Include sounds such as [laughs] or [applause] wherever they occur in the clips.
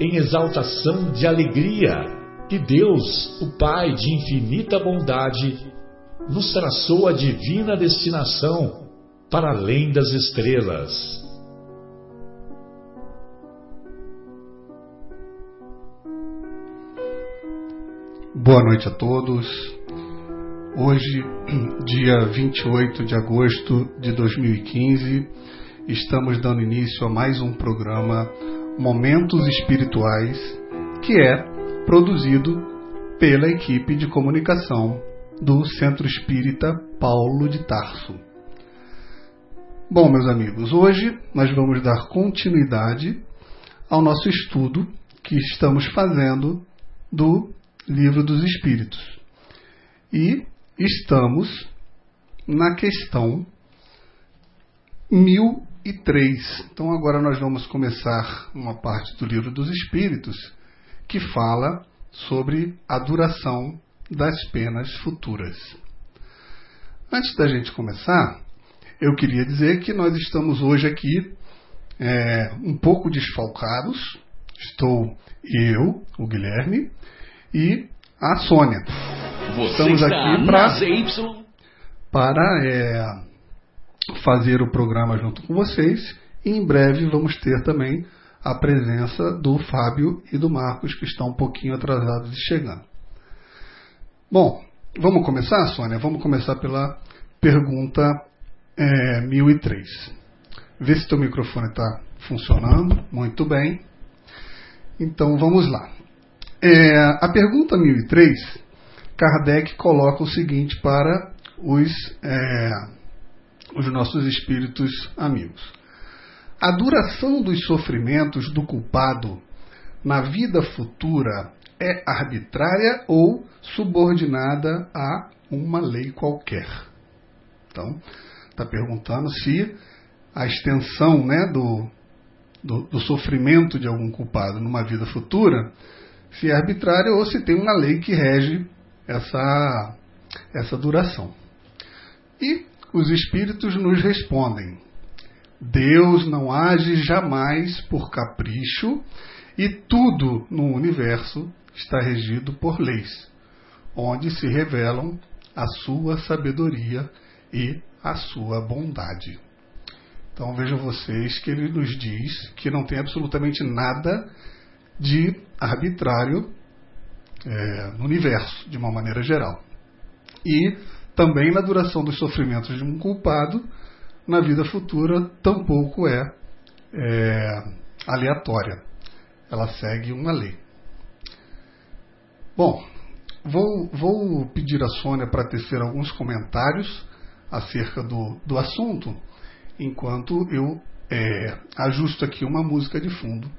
em exaltação de alegria, que Deus, o Pai de infinita bondade, nos traçou a divina destinação para além das estrelas. Boa noite a todos. Hoje, dia 28 de agosto de 2015, estamos dando início a mais um programa Momentos Espirituais, que é produzido pela equipe de comunicação do Centro Espírita Paulo de Tarso. Bom, meus amigos, hoje nós vamos dar continuidade ao nosso estudo que estamos fazendo do Livro dos Espíritos. E estamos na questão 1003. Então agora nós vamos começar uma parte do livro dos Espíritos que fala sobre a duração das penas futuras. Antes da gente começar, eu queria dizer que nós estamos hoje aqui é, um pouco desfalcados. Estou eu, o Guilherme, e a Sônia. Você Estamos aqui pra, para é, fazer o programa junto com vocês e em breve vamos ter também a presença do Fábio e do Marcos, que estão um pouquinho atrasados de chegando. Bom, vamos começar, Sônia? Vamos começar pela pergunta é, 1003. Vê se teu microfone está funcionando. Muito bem. Então vamos lá. É, a pergunta 1003 Kardec coloca o seguinte para os, é, os nossos espíritos amigos: a duração dos sofrimentos do culpado na vida futura é arbitrária ou subordinada a uma lei qualquer. Então, está perguntando se a extensão né, do, do, do, sofrimento de algum culpado numa vida futura se é arbitrária ou se tem uma lei que rege essa, essa duração. E os espíritos nos respondem: Deus não age jamais por capricho e tudo no universo está regido por leis, onde se revelam a sua sabedoria e a sua bondade. Então vejam vocês que ele nos diz que não tem absolutamente nada de arbitrário é, no universo, de uma maneira geral. E também na duração dos sofrimentos de um culpado, na vida futura, tampouco é, é aleatória. Ela segue uma lei. Bom, vou, vou pedir a Sônia para tecer alguns comentários acerca do, do assunto, enquanto eu é, ajusto aqui uma música de fundo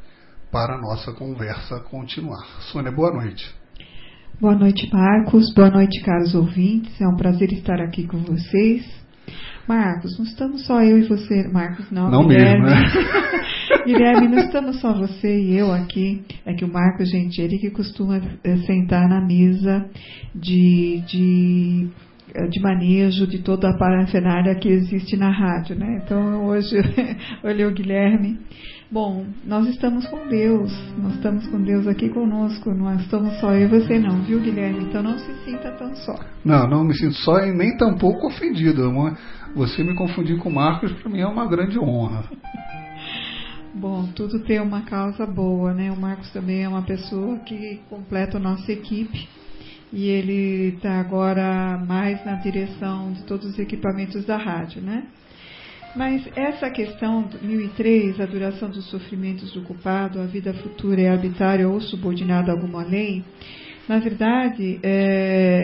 para a nossa conversa continuar. Sônia, boa noite. Boa noite, Marcos. Boa noite, caros ouvintes. É um prazer estar aqui com vocês. Marcos, não estamos só eu e você. Marcos, não. Não Guilherme. mesmo, né? [laughs] Guilherme, não estamos só você e eu aqui. É que o Marcos, gente, ele que costuma eh, sentar na mesa de, de de manejo de toda a parafernália que existe na rádio, né? Então hoje [laughs] olhei o Guilherme Bom, nós estamos com Deus, nós estamos com Deus aqui conosco, não estamos só eu e você não, viu Guilherme? Então não se sinta tão só. Não, não me sinto só e nem tampouco ofendido. Você me confundir com Marcos para mim é uma grande honra. [laughs] Bom, tudo tem uma causa boa, né? O Marcos também é uma pessoa que completa a nossa equipe e ele está agora mais na direção de todos os equipamentos da rádio, né? Mas essa questão, 1003, a duração dos sofrimentos do culpado, a vida futura é arbitrária ou subordinada a alguma lei, na verdade, é,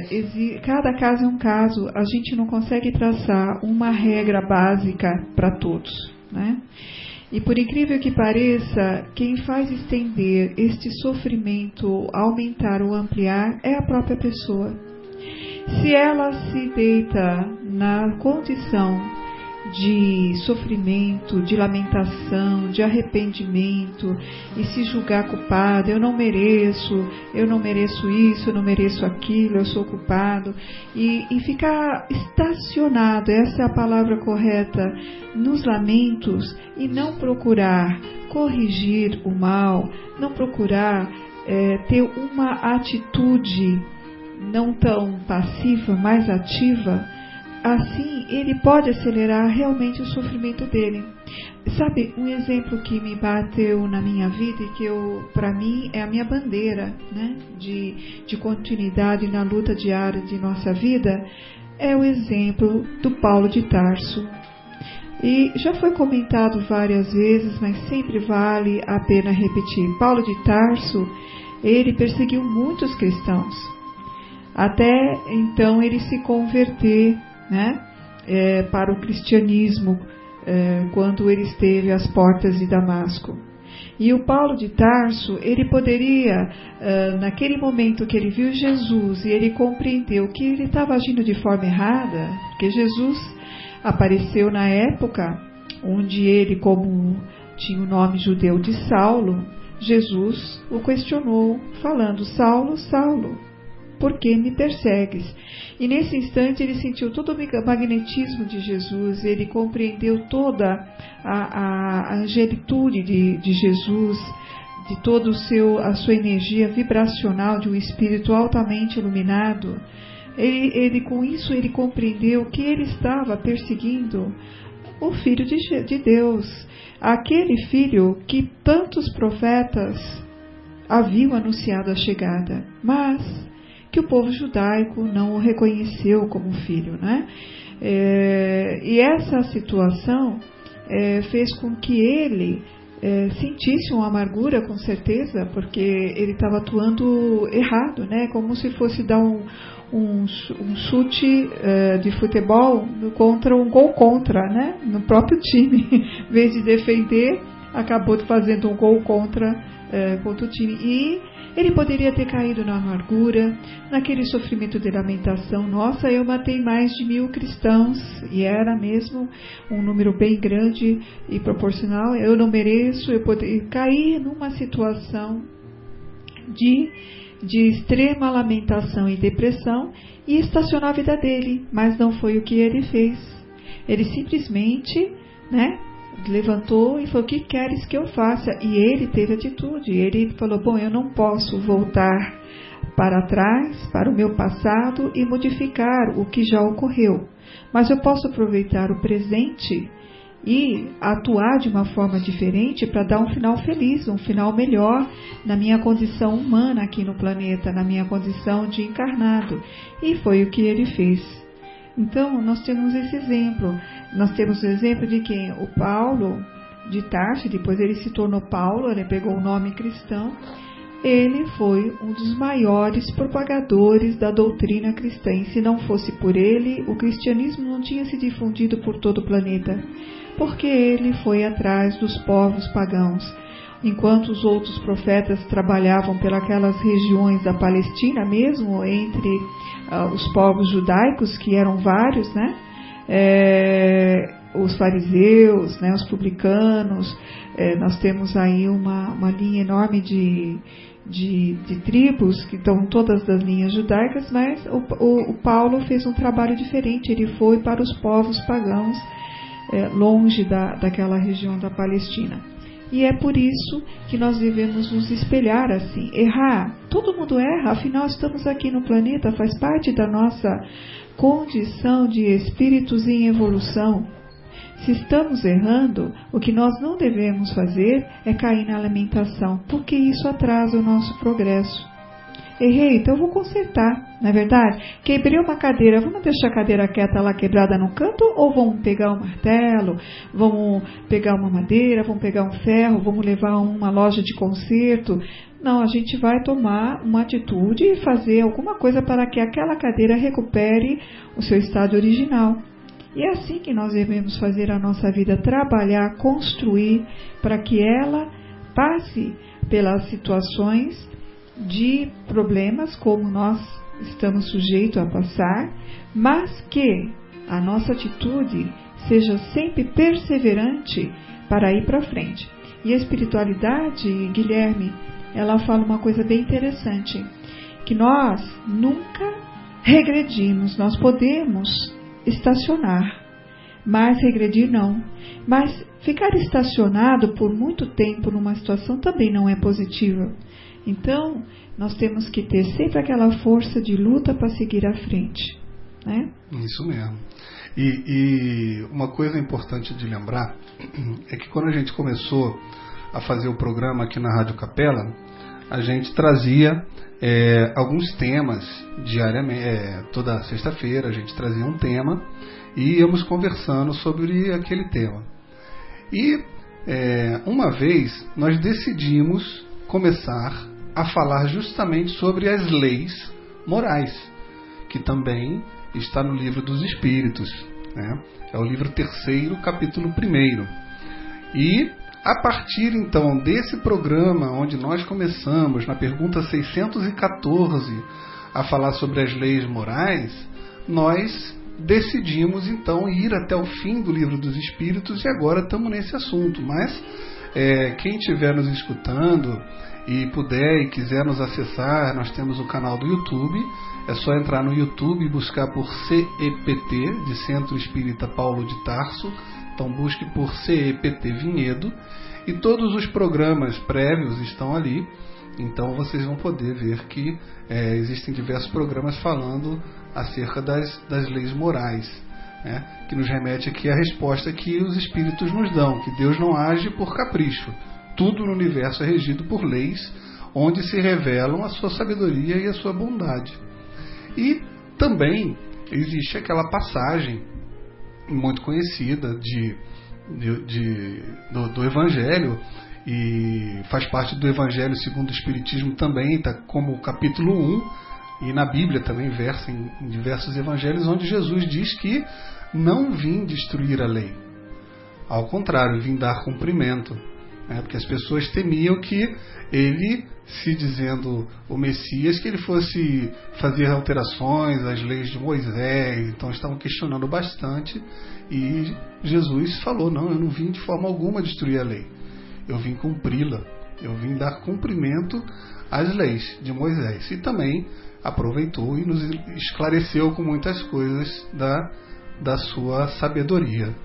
cada caso é um caso, a gente não consegue traçar uma regra básica para todos. Né? E por incrível que pareça, quem faz estender este sofrimento, aumentar ou ampliar, é a própria pessoa. Se ela se deita na condição de sofrimento, de lamentação, de arrependimento e se julgar culpado, eu não mereço, eu não mereço isso, eu não mereço aquilo, eu sou culpado, e, e ficar estacionado, essa é a palavra correta, nos lamentos e não procurar corrigir o mal, não procurar é, ter uma atitude não tão passiva, mais ativa, assim ele pode acelerar realmente o sofrimento dele. Sabe, um exemplo que me bateu na minha vida e que eu, para mim, é a minha bandeira, né, de, de continuidade na luta diária de nossa vida, é o exemplo do Paulo de Tarso. E já foi comentado várias vezes, mas sempre vale a pena repetir. Paulo de Tarso, ele perseguiu muitos cristãos, até então ele se converter né, é, para o cristianismo é, quando ele esteve às portas de Damasco. E o Paulo de Tarso, ele poderia, uh, naquele momento que ele viu Jesus e ele compreendeu que ele estava agindo de forma errada, porque Jesus apareceu na época onde ele, como tinha o nome judeu de Saulo, Jesus o questionou, falando: Saulo, Saulo, por que me persegues? E nesse instante ele sentiu todo o magnetismo de Jesus, ele compreendeu toda a, a angelitude de, de Jesus, de toda a sua energia vibracional de um espírito altamente iluminado. Ele, ele, com isso ele compreendeu que ele estava perseguindo o Filho de, de Deus, aquele filho que tantos profetas haviam anunciado a chegada, mas que o povo judaico não o reconheceu como filho. Né? É, e essa situação é, fez com que ele é, sentisse uma amargura, com certeza, porque ele estava atuando errado, né? como se fosse dar um, um, um chute é, de futebol contra um gol contra, né? no próprio time. [laughs] em vez de defender, acabou fazendo um gol contra, é, contra o time. E ele poderia ter caído na amargura, naquele sofrimento de lamentação. Nossa, eu matei mais de mil cristãos, e era mesmo um número bem grande e proporcional. Eu não mereço, eu poderia cair numa situação de, de extrema lamentação e depressão e estacionar a vida dele, mas não foi o que ele fez. Ele simplesmente, né, levantou e falou: O que queres que eu faça? E ele teve atitude. Ele falou: Bom, eu não posso voltar para trás, para o meu passado e modificar o que já ocorreu, mas eu posso aproveitar o presente e atuar de uma forma diferente para dar um final feliz, um final melhor na minha condição humana aqui no planeta, na minha condição de encarnado. E foi o que ele fez. Então, nós temos esse exemplo. Nós temos o exemplo de quem? O Paulo de Tarso, depois ele se tornou Paulo, ele pegou o nome cristão. Ele foi um dos maiores propagadores da doutrina cristã. E se não fosse por ele, o cristianismo não tinha se difundido por todo o planeta, porque ele foi atrás dos povos pagãos enquanto os outros profetas trabalhavam pelas regiões da Palestina, mesmo entre uh, os povos judaicos, que eram vários, né? É, os fariseus, né, os publicanos, é, nós temos aí uma, uma linha enorme de, de, de, tribos que estão todas das linhas judaicas, mas o, o, o, Paulo fez um trabalho diferente, ele foi para os povos pagãos é, longe da, daquela região da Palestina. E é por isso que nós devemos nos espelhar assim. Errar, todo mundo erra, afinal estamos aqui no planeta, faz parte da nossa condição de espíritos em evolução. Se estamos errando, o que nós não devemos fazer é cair na lamentação, porque isso atrasa o nosso progresso. errei, então vou consertar, não é verdade? Quebrei uma cadeira, vamos deixar a cadeira quieta lá quebrada no canto ou vamos pegar um martelo, vamos pegar uma madeira, vamos pegar um ferro, vamos levar uma loja de conserto? Não, a gente vai tomar uma atitude e fazer alguma coisa para que aquela cadeira recupere o seu estado original. E é assim que nós devemos fazer a nossa vida, trabalhar, construir, para que ela passe pelas situações de problemas como nós estamos sujeitos a passar, mas que a nossa atitude seja sempre perseverante para ir para frente. E a espiritualidade, Guilherme, ela fala uma coisa bem interessante, que nós nunca regredimos, nós podemos estacionar. Mas regredir não. Mas ficar estacionado por muito tempo numa situação também não é positiva. Então, nós temos que ter sempre aquela força de luta para seguir à frente. Né? Isso mesmo. E, e, uma coisa importante de lembrar [clears throat] é que quando a gente começou a fazer o programa aqui na Rádio Capela, a gente trazia é, alguns temas diariamente, é, toda sexta-feira a gente trazia um tema e íamos conversando sobre aquele tema. E é, uma vez nós decidimos começar a falar justamente sobre as leis morais, que também está no livro dos Espíritos. Né? É o livro terceiro, capítulo primeiro. E a partir então desse programa, onde nós começamos na pergunta 614 a falar sobre as leis morais, nós decidimos então ir até o fim do livro dos Espíritos e agora estamos nesse assunto. Mas é, quem estiver nos escutando e puder e quiser nos acessar, nós temos o canal do YouTube. É só entrar no YouTube e buscar por CEPT, de Centro Espírita Paulo de Tarso então busque por CEPT Vinhedo e todos os programas prévios estão ali. Então vocês vão poder ver que é, existem diversos programas falando acerca das, das leis morais, né? que nos remete aqui à resposta que os espíritos nos dão, que Deus não age por capricho. Tudo no universo é regido por leis onde se revelam a sua sabedoria e a sua bondade. E também existe aquela passagem muito conhecida de, de, de do, do, Evangelho e faz parte do Evangelho segundo o Espiritismo também, está como capítulo 1 e na Bíblia também versa em, em diversos evangelhos onde Jesus diz que não vim destruir a lei. Ao contrário, vim dar cumprimento. Né? Porque as pessoas temiam que ele, se dizendo o Messias, que ele fosse fazer alterações às leis de Moisés. Então estavam questionando bastante. E Jesus falou: Não, eu não vim de forma alguma destruir a lei. Eu vim cumpri-la. Eu vim dar cumprimento às leis de Moisés. E também aproveitou e nos esclareceu com muitas coisas da, da sua sabedoria.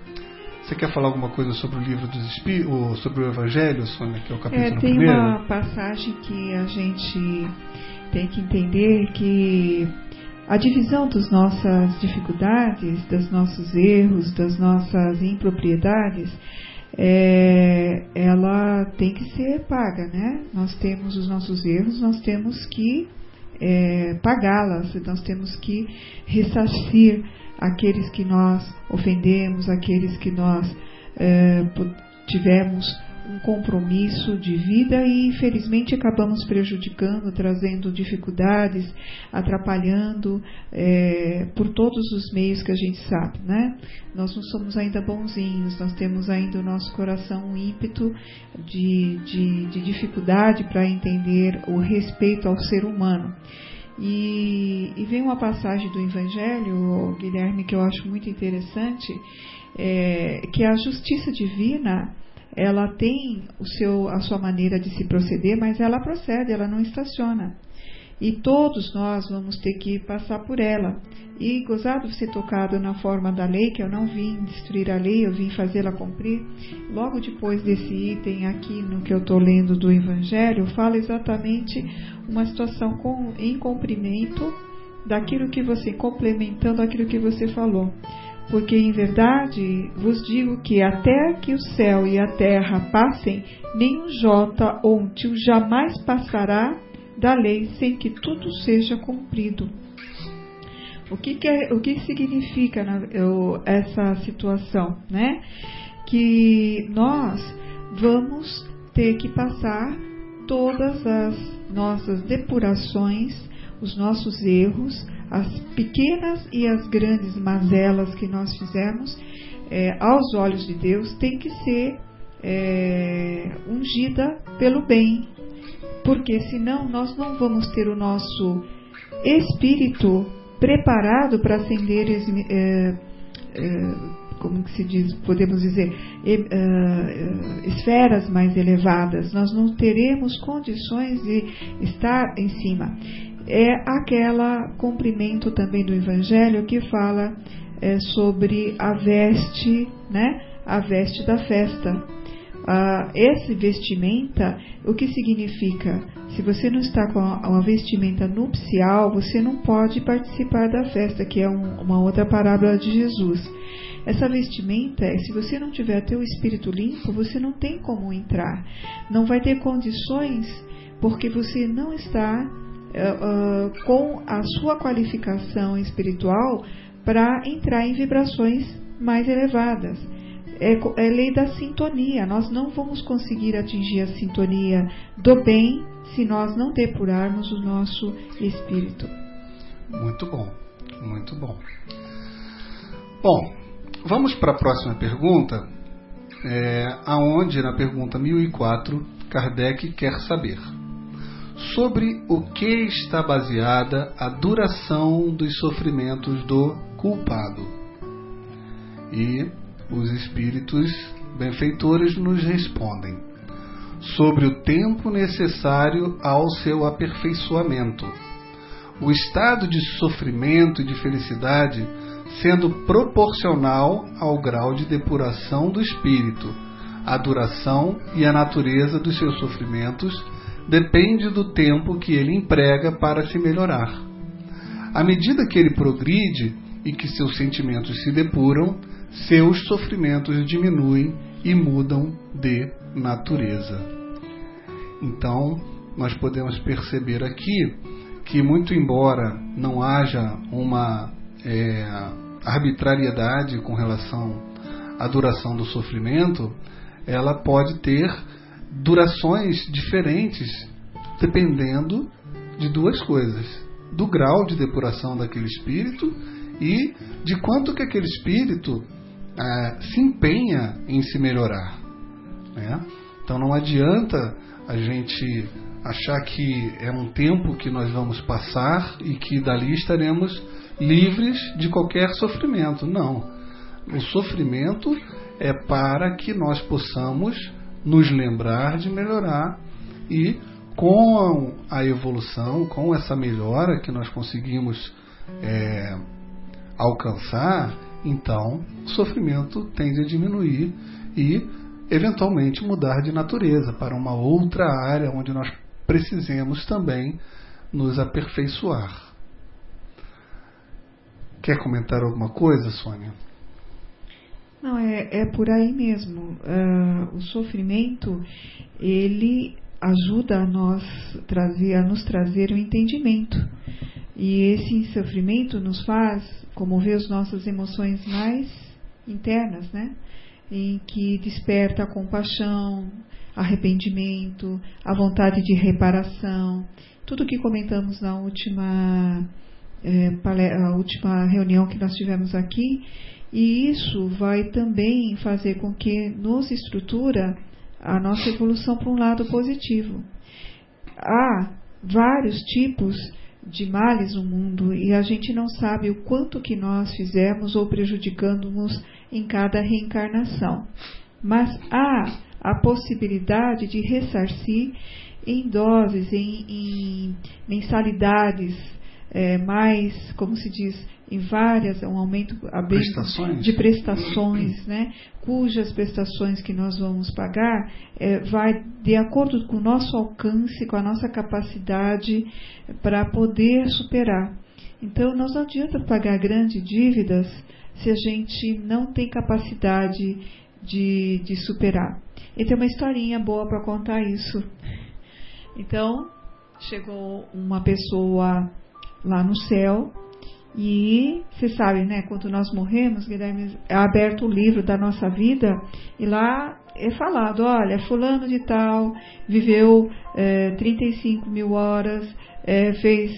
Você quer falar alguma coisa sobre o livro dos Espíritos, sobre o Evangelho, Sônia, que é o capítulo é, tem primeiro? uma passagem que a gente tem que entender que a divisão das nossas dificuldades, dos nossos erros, das nossas impropriedades, é, ela tem que ser paga, né? Nós temos os nossos erros, nós temos que é, pagá-las, nós temos que ressarcir aqueles que nós ofendemos, aqueles que nós é, tivemos um compromisso de vida e infelizmente acabamos prejudicando, trazendo dificuldades, atrapalhando é, por todos os meios que a gente sabe, né? Nós não somos ainda bonzinhos, nós temos ainda o nosso coração um ímpeto de, de, de dificuldade para entender o respeito ao ser humano. E, e vem uma passagem do Evangelho, Guilherme, que eu acho muito interessante, é, que a justiça divina ela tem o seu, a sua maneira de se proceder, mas ela procede, ela não estaciona. E todos nós vamos ter que passar por ela. E gozado de ser tocado na forma da lei, que eu não vim destruir a lei, eu vim fazê-la cumprir. Logo depois desse item aqui no que eu estou lendo do Evangelho, fala exatamente uma situação com, em cumprimento daquilo que você, complementando aquilo que você falou. Porque em verdade vos digo que até que o céu e a terra passem, nenhum jota ou um tio jamais passará da lei sem que tudo seja cumprido. O que, que, é, o que significa eu, essa situação? Né? Que nós vamos ter que passar todas as nossas depurações, os nossos erros, as pequenas e as grandes mazelas que nós fizemos, é, aos olhos de Deus, tem que ser é, ungida pelo bem, porque senão nós não vamos ter o nosso espírito preparado para acender é, é, como que se diz, podemos dizer, uh, esferas mais elevadas, nós não teremos condições de estar em cima. É aquela cumprimento também do Evangelho que fala é, sobre a veste, né? A veste da festa. Uh, esse vestimenta, o que significa? Se você não está com uma vestimenta nupcial, você não pode participar da festa, que é um, uma outra parábola de Jesus. Essa vestimenta, se você não tiver teu espírito limpo, você não tem como entrar. Não vai ter condições, porque você não está uh, uh, com a sua qualificação espiritual para entrar em vibrações mais elevadas. É, é lei da sintonia. Nós não vamos conseguir atingir a sintonia do bem se nós não depurarmos o nosso espírito. Muito bom, muito bom. Bom, Vamos para a próxima pergunta, é, aonde na pergunta 1004 Kardec quer saber sobre o que está baseada a duração dos sofrimentos do culpado. E os espíritos benfeitores nos respondem sobre o tempo necessário ao seu aperfeiçoamento. O estado de sofrimento e de felicidade sendo proporcional ao grau de depuração do espírito. A duração e a natureza dos seus sofrimentos depende do tempo que ele emprega para se melhorar. À medida que ele progride e que seus sentimentos se depuram, seus sofrimentos diminuem e mudam de natureza. Então, nós podemos perceber aqui que, muito embora não haja uma é, arbitrariedade com relação à duração do sofrimento, ela pode ter durações diferentes dependendo de duas coisas: do grau de depuração daquele espírito e de quanto que aquele espírito é, se empenha em se melhorar. Né? Então não adianta a gente achar que é um tempo que nós vamos passar e que dali estaremos livres de qualquer sofrimento. Não. O sofrimento é para que nós possamos nos lembrar de melhorar e com a evolução, com essa melhora que nós conseguimos é, alcançar, então o sofrimento tende a diminuir e eventualmente mudar de natureza para uma outra área onde nós precisemos também nos aperfeiçoar. Quer comentar alguma coisa, Sônia? Não, é, é por aí mesmo. Uh, o sofrimento, ele ajuda a nós trazer, a nos trazer o um entendimento. E esse sofrimento nos faz comover as nossas emoções mais internas, né? Em que desperta a compaixão, arrependimento, a vontade de reparação, tudo que comentamos na última é, a última reunião que nós tivemos aqui, e isso vai também fazer com que nos estrutura a nossa evolução para um lado positivo. Há vários tipos de males no mundo e a gente não sabe o quanto que nós fizemos ou prejudicamos em cada reencarnação. Mas há a possibilidade de ressarcir em doses, em, em mensalidades é, mais, como se diz, em várias, um aumento prestações. de prestações, né, cujas prestações que nós vamos pagar é, vai de acordo com o nosso alcance, com a nossa capacidade para poder superar. Então, não adianta pagar grandes dívidas se a gente não tem capacidade de, de superar. E tem uma historinha boa para contar isso. Então, chegou uma pessoa lá no céu e você sabe, né? Quando nós morremos, Guilherme, é aberto o livro da nossa vida e lá é falado: olha, Fulano de Tal viveu é, 35 mil horas, é, fez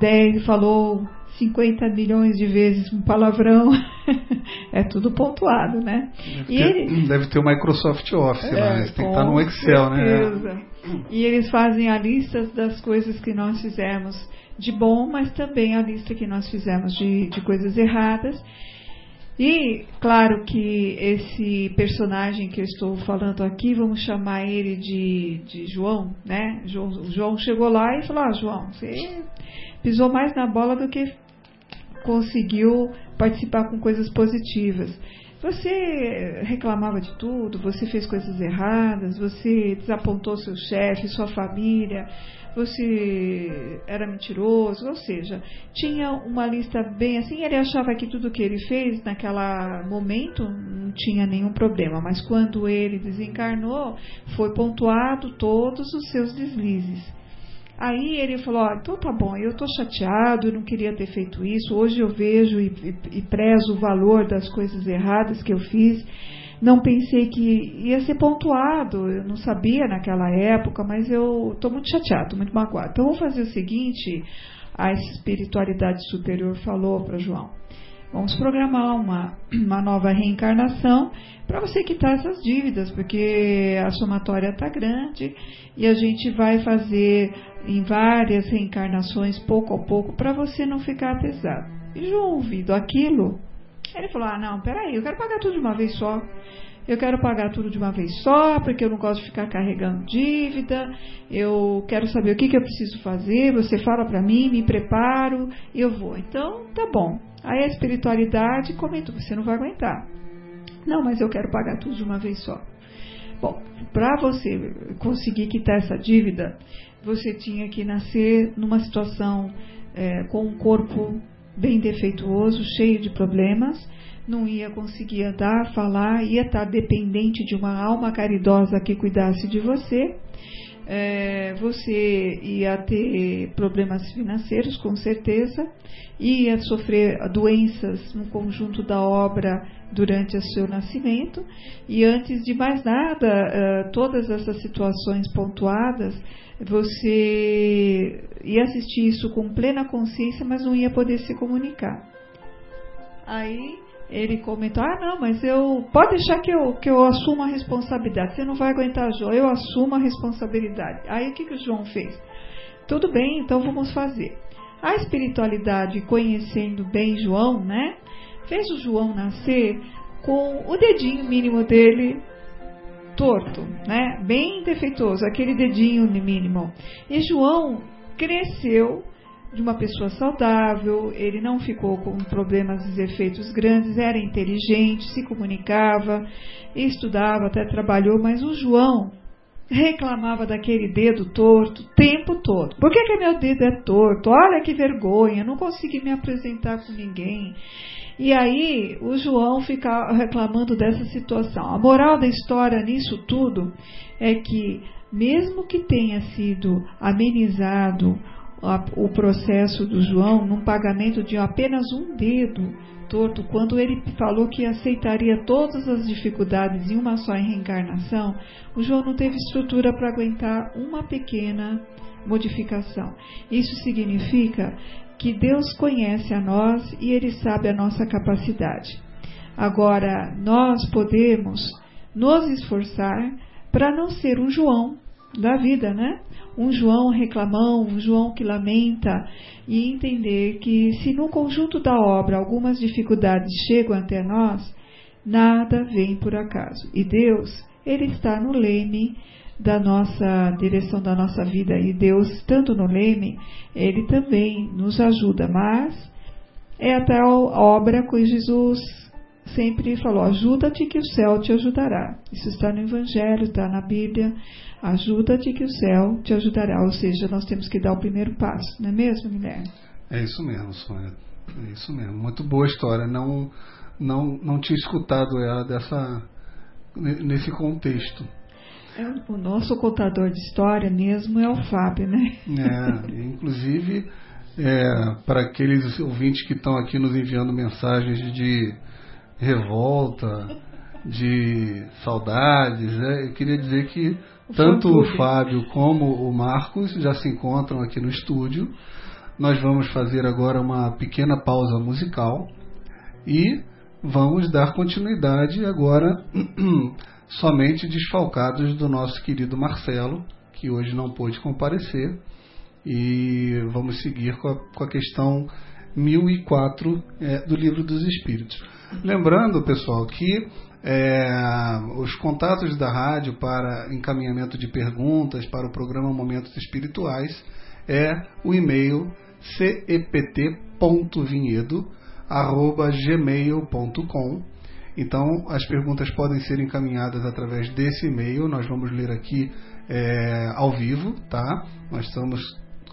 10, falou 50 milhões de vezes um palavrão. [laughs] é tudo pontuado, né? Deve, ter, ele, deve ter o Microsoft Office é, lá, tem que estar no Excel, né? certeza. né? E eles fazem a lista das coisas que nós fizemos de bom, mas também a lista que nós fizemos de, de coisas erradas. E claro que esse personagem que eu estou falando aqui, vamos chamar ele de, de João, né? João, João chegou lá e falou: ah, João, você pisou mais na bola do que conseguiu participar com coisas positivas. Você reclamava de tudo, você fez coisas erradas, você desapontou seu chefe, sua família, você era mentiroso, ou seja, tinha uma lista bem assim, ele achava que tudo que ele fez naquele momento não tinha nenhum problema, mas quando ele desencarnou, foi pontuado todos os seus deslizes. Aí ele falou: ah, então tá bom, eu estou chateado, eu não queria ter feito isso. Hoje eu vejo e, e, e, prezo o valor das coisas erradas que eu fiz. Não pensei que ia ser pontuado, eu não sabia naquela época, mas eu estou muito chateado, muito magoado. Então vamos fazer o seguinte: a espiritualidade superior falou para João. Vamos programar uma, uma nova reencarnação para você quitar essas dívidas, porque a somatória está grande e a gente vai fazer em várias reencarnações, pouco a pouco, para você não ficar pesado. E João, ouvido aquilo, ele falou: Ah, não, peraí, eu quero pagar tudo de uma vez só. Eu quero pagar tudo de uma vez só, porque eu não gosto de ficar carregando dívida. Eu quero saber o que, que eu preciso fazer. Você fala para mim, me preparo, eu vou. Então, tá bom. Aí a espiritualidade comentou: Você não vai aguentar. Não, mas eu quero pagar tudo de uma vez só. Bom, para você conseguir quitar essa dívida, você tinha que nascer numa situação é, com um corpo bem defeituoso, cheio de problemas, não ia conseguir andar, falar, ia estar dependente de uma alma caridosa que cuidasse de você. É, você ia ter problemas financeiros, com certeza, ia sofrer doenças no conjunto da obra durante o seu nascimento, e antes de mais nada, é, todas essas situações pontuadas você ia assistir isso com plena consciência, mas não ia poder se comunicar. Aí ele comentou: Ah, não, mas eu. Pode deixar que eu, que eu assuma a responsabilidade. Você não vai aguentar, João, eu assumo a responsabilidade. Aí o que, que o João fez? Tudo bem, então vamos fazer. A espiritualidade, conhecendo bem João, né? Fez o João nascer com o dedinho mínimo dele torto, né? Bem defeituoso, aquele dedinho mínimo. E João cresceu de uma pessoa saudável, ele não ficou com problemas e efeitos grandes, era inteligente, se comunicava, estudava, até trabalhou, mas o João reclamava daquele dedo torto o tempo todo. Por que, que meu dedo é torto? Olha que vergonha, não consegui me apresentar com ninguém. E aí o João fica reclamando dessa situação. A moral da história nisso tudo é que, mesmo que tenha sido amenizado o processo do João num pagamento de apenas um dedo torto, quando ele falou que aceitaria todas as dificuldades em uma só reencarnação, o João não teve estrutura para aguentar uma pequena modificação. Isso significa que Deus conhece a nós e Ele sabe a nossa capacidade. Agora, nós podemos nos esforçar para não ser um João da vida, né? Um João reclamão, um João que lamenta e entender que se no conjunto da obra algumas dificuldades chegam até nós, nada vem por acaso. E Deus, Ele está no leme da nossa direção da nossa vida e Deus, tanto no leme, ele também nos ajuda, mas é a obra que Jesus sempre falou: ajuda-te que o céu te ajudará. Isso está no Evangelho, está na Bíblia. Ajuda-te que o céu te ajudará. Ou seja, nós temos que dar o primeiro passo, não é mesmo, Guilherme? É isso mesmo, Sônia. É isso mesmo. Muito boa história. Não, não, não tinha escutado ela dessa, nesse contexto. É, o nosso contador de história mesmo é o Fábio, né? É, [laughs] inclusive, é, para aqueles ouvintes que estão aqui nos enviando mensagens de revolta, de saudades, né? eu queria dizer que tanto o Fábio como o Marcos já se encontram aqui no estúdio. Nós vamos fazer agora uma pequena pausa musical e vamos dar continuidade agora [clears throat] somente desfalcados do nosso querido Marcelo, que hoje não pôde comparecer, e vamos seguir com a, com a questão 1004 é, do Livro dos Espíritos. Lembrando, pessoal, que é, os contatos da rádio para encaminhamento de perguntas para o programa Momentos Espirituais é o e-mail cept.vinhedo.gmail.com Então, as perguntas podem ser encaminhadas através desse e-mail. Nós vamos ler aqui é, ao vivo, tá? Nós estamos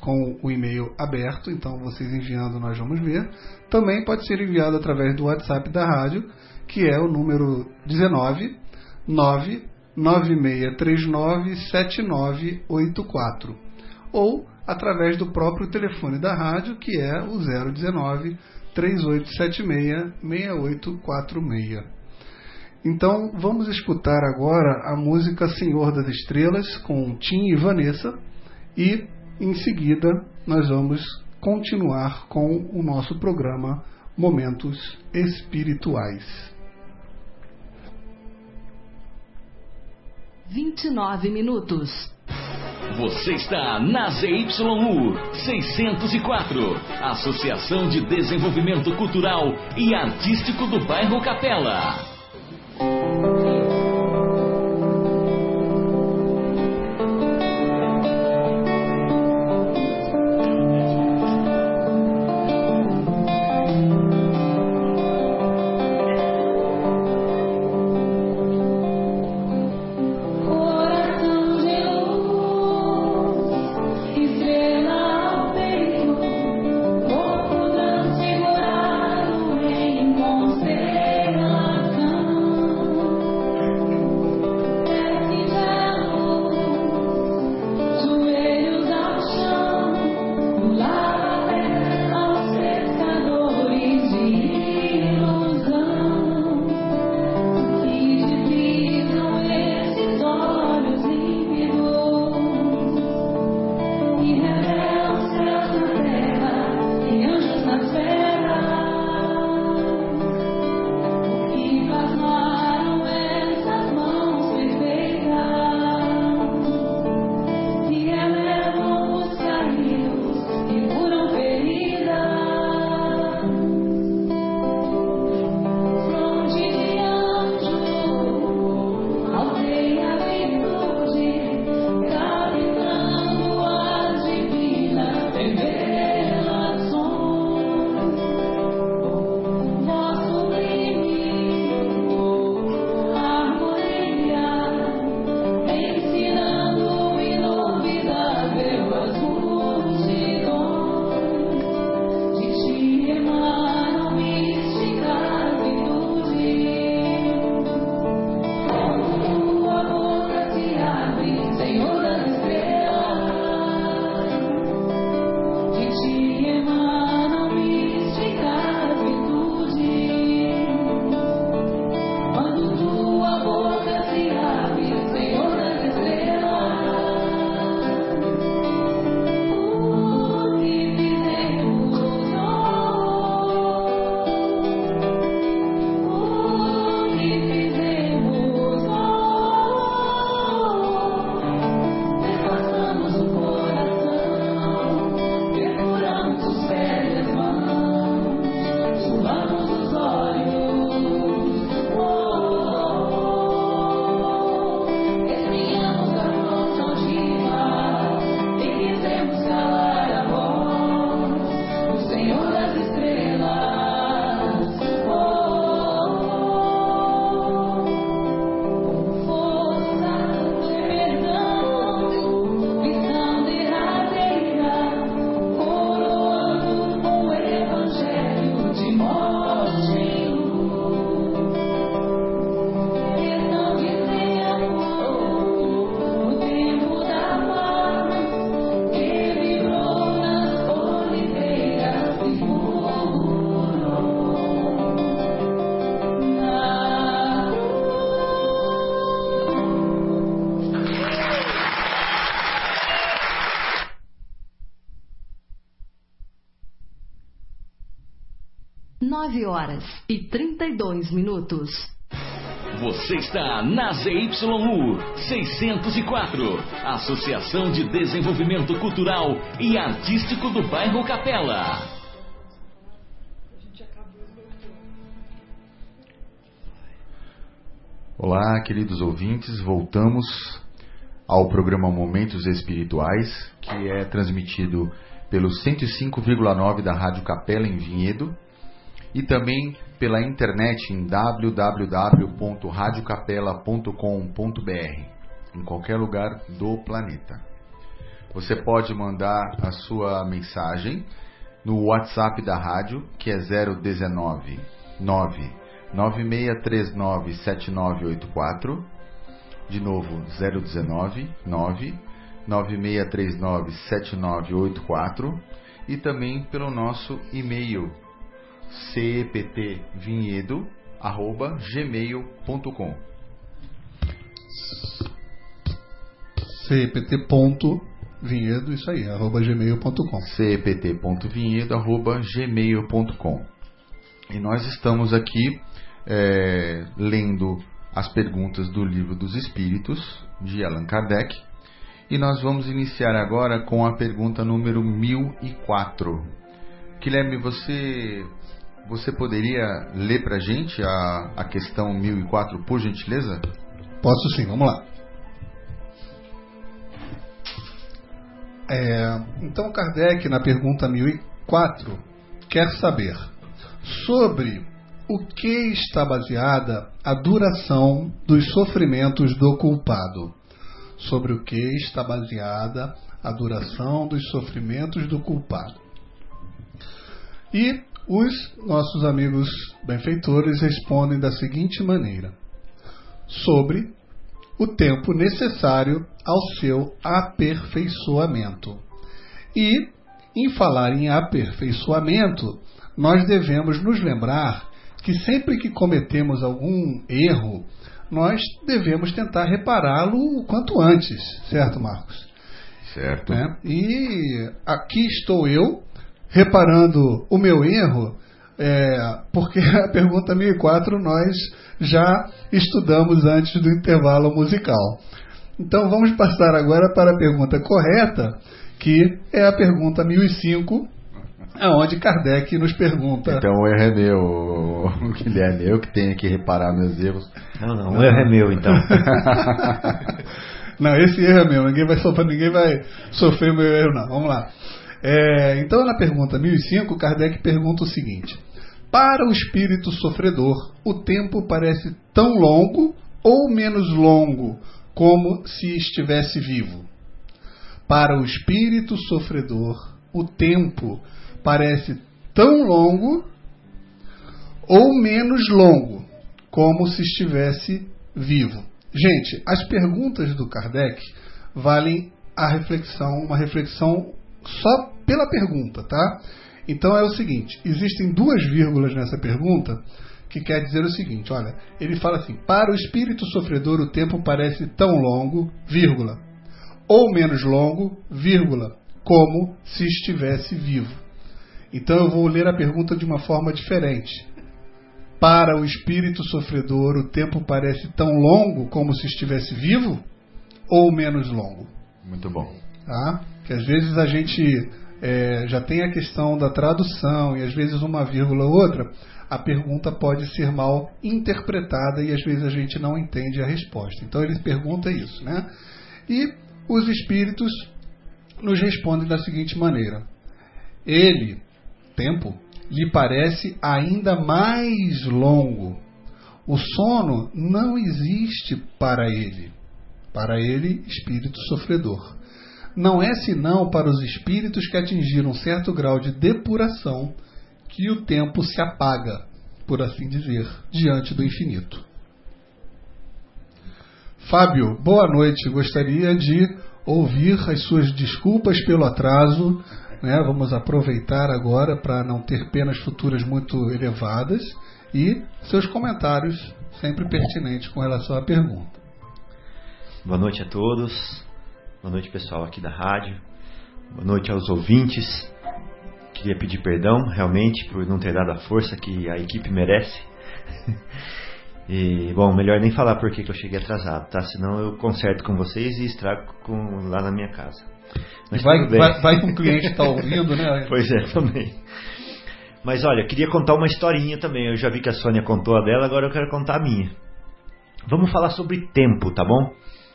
com o e-mail aberto, então vocês enviando nós vamos ver. Também pode ser enviado através do WhatsApp da rádio, que é o número 19 99639 7984. Ou através do próprio telefone da rádio, que é o 019 3876 6846. Então vamos escutar agora a música Senhor das Estrelas com Tim e Vanessa e em seguida nós vamos continuar com o nosso programa Momentos Espirituais. 29 minutos. Você está na ZYU 604, Associação de Desenvolvimento Cultural e Artístico do Bairro Capela. 9 horas e 32 minutos. Você está na ZYU 604, Associação de Desenvolvimento Cultural e Artístico do Bairro Capela. Olá, queridos ouvintes, voltamos ao programa Momentos Espirituais, que é transmitido pelo 105,9 da Rádio Capela em Vinhedo e também pela internet em www.radiocapela.com.br, em qualquer lugar do planeta. Você pode mandar a sua mensagem no WhatsApp da rádio, que é 019 9 9639 7984. De novo, 019 9 9639 7984 e também pelo nosso e-mail ceptvinhedo@gmail.com. cept.vinhedo, isso aí, arroba gmail.com. cept.vinhedo, arroba gmail.com. E nós estamos aqui é, lendo as perguntas do Livro dos Espíritos, de Allan Kardec, e nós vamos iniciar agora com a pergunta número 1004. Guilherme, você você poderia ler para a gente a, questão 1004, por gentileza? Posso sim, vamos lá. É, então, Kardec, na pergunta 1004, quer saber sobre o que está baseada a duração dos sofrimentos do culpado. Sobre o que está baseada a duração dos sofrimentos do culpado. E os nossos amigos benfeitores respondem da seguinte maneira: sobre o tempo necessário ao seu aperfeiçoamento. E, em falar em aperfeiçoamento, nós devemos nos lembrar que sempre que cometemos algum erro, nós devemos tentar repará-lo o quanto antes, certo, Marcos? Certo. É, e aqui estou eu reparando o meu erro, é, porque [laughs] a pergunta 1004 nós já estudamos antes do intervalo musical. Então vamos passar agora para a pergunta correta, que é a pergunta 1005, aonde Kardec nos pergunta. Então o erro é meu, Guilherme, eu que tenho que reparar meus erros. Não, não, o erro é meu então. [laughs] não, esse erro é meu, ninguém vai sofrer, ninguém vai sofrer o meu erro, não. Vamos lá. É, então, na pergunta 1005, Kardec pergunta o seguinte: Para o espírito sofredor, o tempo parece tão longo ou menos longo como se estivesse vivo? Para o espírito sofredor, o tempo parece tão longo ou menos longo como se estivesse vivo. Gente, as perguntas do Kardec valem a reflexão, uma reflexão só pela pergunta, tá? Então é o seguinte: existem duas vírgulas nessa pergunta que quer dizer o seguinte: olha, ele fala assim, para o espírito sofredor o tempo parece tão longo, vírgula, ou menos longo, vírgula, como se estivesse vivo. Então eu vou ler a pergunta de uma forma diferente. Para o espírito sofredor, o tempo parece tão longo como se estivesse vivo ou menos longo? Muito bom. Tá? Que às vezes a gente é, já tem a questão da tradução e às vezes uma vírgula ou outra, a pergunta pode ser mal interpretada e às vezes a gente não entende a resposta. Então ele pergunta isso, né? E os espíritos nos respondem da seguinte maneira: Ele, tempo, lhe parece ainda mais longo. O sono não existe para ele. Para ele, espírito sofredor não é senão para os espíritos que atingiram certo grau de depuração que o tempo se apaga, por assim dizer, diante do infinito. Fábio, boa noite. Gostaria de ouvir as suas desculpas pelo atraso. Né? Vamos aproveitar agora para não ter penas futuras muito elevadas e seus comentários sempre pertinentes com relação à pergunta. Boa noite a todos. Boa noite, pessoal aqui da rádio. Boa noite aos ouvintes. queria pedir perdão realmente por não ter dado a força que a equipe merece. [laughs] E, bom, melhor nem falar por que eu cheguei atrasado, tá? Senão eu conserto com vocês e estrago com, lá na minha casa. Mas vai, vai, vai com o cliente estar tá ouvindo, né? [laughs] pois é, também. Mas olha, queria contar uma historinha também. Eu já vi que a Sônia contou a dela, agora eu quero contar a minha. Vamos falar sobre tempo, tá bom?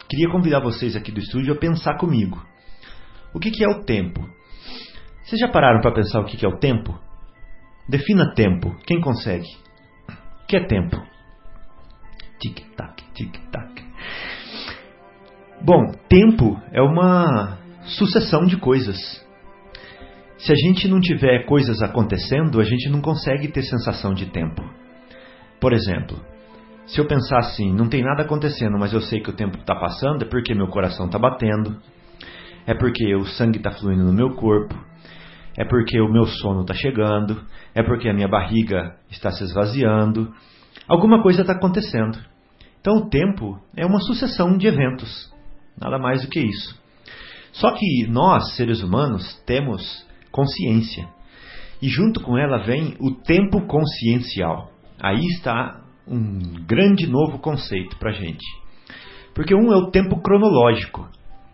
Queria convidar vocês aqui do estúdio a pensar comigo. O que, que é o tempo? Vocês já pararam para pensar o que, que é o tempo? Defina tempo. Quem consegue? O que é tempo? Tic-tac, tic-tac. Bom, tempo é uma sucessão de coisas. Se a gente não tiver coisas acontecendo, a gente não consegue ter sensação de tempo. Por exemplo, se eu pensar assim, não tem nada acontecendo, mas eu sei que o tempo está passando, é porque meu coração está batendo, é porque o sangue está fluindo no meu corpo, é porque o meu sono está chegando, é porque a minha barriga está se esvaziando, alguma coisa está acontecendo. Então o tempo é uma sucessão de eventos, nada mais do que isso. Só que nós, seres humanos, temos consciência. E junto com ela vem o tempo consciencial. Aí está um grande novo conceito para a gente. Porque um é o tempo cronológico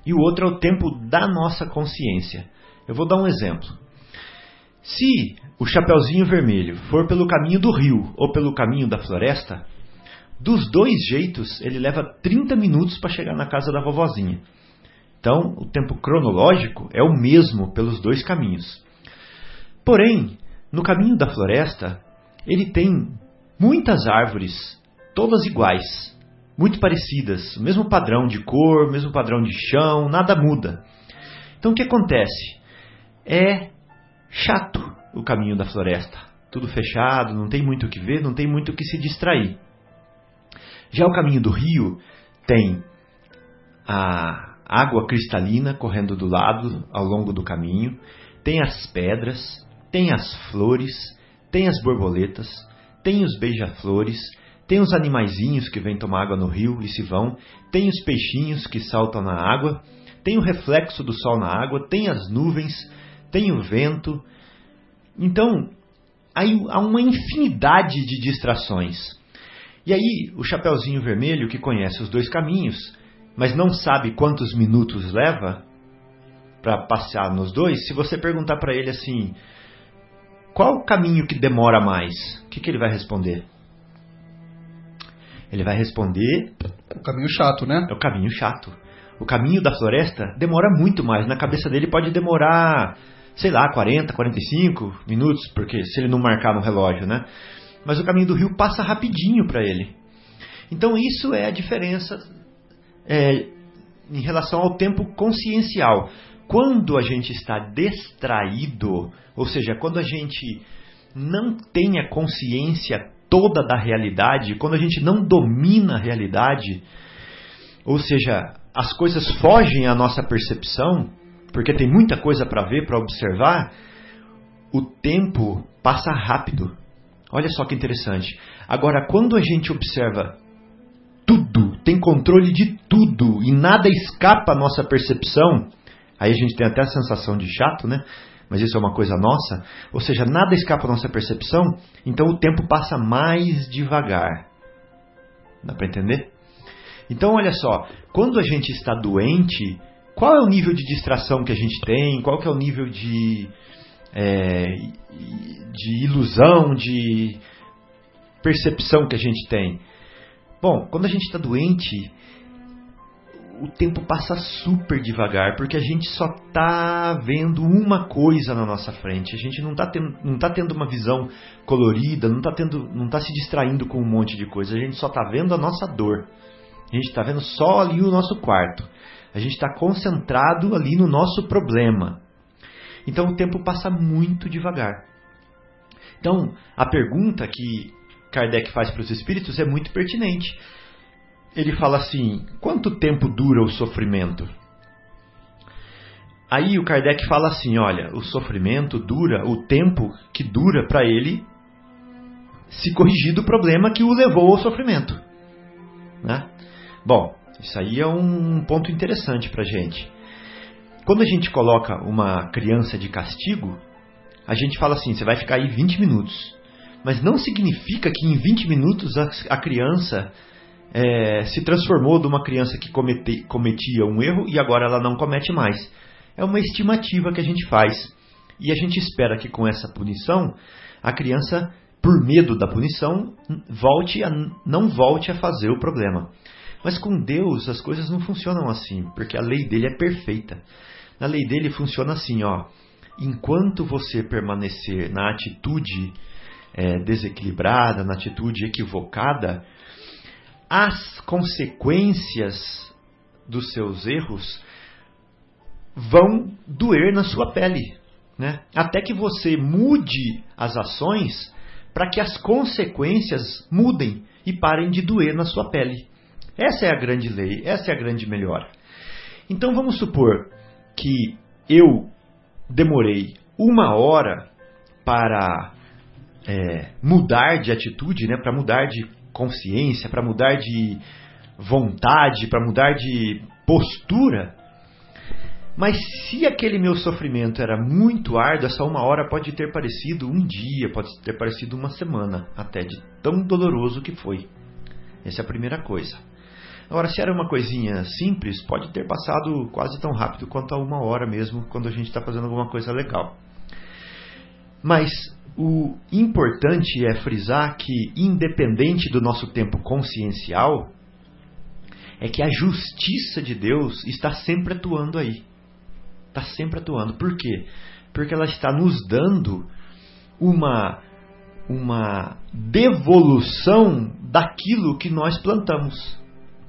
e o outro é o tempo da nossa consciência. Eu vou dar um exemplo. Se o Chapeuzinho Vermelho for pelo caminho do rio ou pelo caminho da floresta, dos dois jeitos ele leva 30 minutos para chegar na casa da vovozinha. Então, o tempo cronológico é o mesmo pelos dois caminhos. Porém, no caminho da floresta, ele tem muitas árvores, todas iguais, muito parecidas, mesmo padrão de cor, mesmo padrão de chão, nada muda. Então o que acontece? É chato o caminho da floresta. Tudo fechado, não tem muito o que ver, não tem muito o que se distrair. Já o caminho do rio tem a água cristalina correndo do lado ao longo do caminho, tem as pedras, tem as flores, tem as borboletas, tem os beija-flores, tem os animaizinhos que vêm tomar água no rio e se vão, tem os peixinhos que saltam na água, tem o reflexo do sol na água, tem as nuvens, tem o vento. Então, há uma infinidade de distrações. E aí, o Chapeuzinho Vermelho, que conhece os dois caminhos, mas não sabe quantos minutos leva para passear nos dois, se você perguntar para ele assim, qual o caminho que demora mais? O que, que ele vai responder? Ele vai responder. O caminho chato, né? É o caminho chato. O caminho da floresta demora muito mais. Na cabeça dele pode demorar, sei lá, 40, 45 minutos, porque se ele não marcar no relógio, né? Mas o caminho do rio passa rapidinho para ele. Então isso é a diferença é, em relação ao tempo consciencial. Quando a gente está distraído, ou seja, quando a gente não tem a consciência toda da realidade, quando a gente não domina a realidade, ou seja, as coisas fogem à nossa percepção, porque tem muita coisa para ver, para observar, o tempo passa rápido. Olha só que interessante. Agora, quando a gente observa tudo, tem controle de tudo e nada escapa à nossa percepção, Aí a gente tem até a sensação de chato, né? Mas isso é uma coisa nossa. Ou seja, nada escapa à nossa percepção, então o tempo passa mais devagar. Dá para entender? Então, olha só, quando a gente está doente, qual é o nível de distração que a gente tem? Qual que é o nível de, é, de ilusão, de percepção que a gente tem? Bom, quando a gente está doente, o tempo passa super devagar, porque a gente só está vendo uma coisa na nossa frente. A gente não está tendo, não tá tendo uma visão colorida, não está tendo, não tá se distraindo com um monte de coisa. A gente só está vendo a nossa dor. A gente está vendo só ali o nosso quarto. A gente está concentrado ali no nosso problema. Então o tempo passa muito devagar. Então a pergunta que Kardec faz para os espíritos é muito pertinente ele fala assim: quanto tempo dura o sofrimento? Aí o Kardec fala assim: olha, o sofrimento dura o tempo que dura para ele se corrigir do problema que o levou ao sofrimento. Né? Bom, isso aí é um ponto interessante para gente. Quando a gente coloca uma criança de castigo, a gente fala assim: você vai ficar aí 20 minutos. Mas não significa que em 20 minutos a, a criança é, se transformou de uma criança que comete, cometia um erro e agora ela não comete mais. É uma estimativa que a gente faz. E a gente espera que com essa punição a criança, por medo da punição, volte a, não volte a fazer o problema. Mas com Deus as coisas não funcionam assim, porque a lei dele é perfeita. Na lei dele funciona assim, ó. Enquanto você permanecer na atitude é, desequilibrada, na atitude equivocada, as consequências dos seus erros vão doer na sua pele. Né? Até que você mude as ações para que as consequências mudem e parem de doer na sua pele. Essa é a grande lei, essa é a grande melhora. Então vamos supor que eu demorei uma hora para é, mudar de atitude, né, para mudar de consciência, para mudar de vontade, para mudar de postura. Mas se aquele meu sofrimento era muito árduo, essa uma hora pode ter parecido um dia, pode ter parecido uma semana, até de tão doloroso que foi. Essa é a primeira coisa. Agora, se era uma coisinha simples, pode ter passado quase tão rápido quanto a uma hora mesmo, quando a gente está fazendo alguma coisa legal. Mas o importante é frisar que, independente do nosso tempo consciencial, é que a justiça de Deus está sempre atuando aí. Está sempre atuando. Por quê? Porque ela está nos dando uma, uma devolução daquilo que nós plantamos.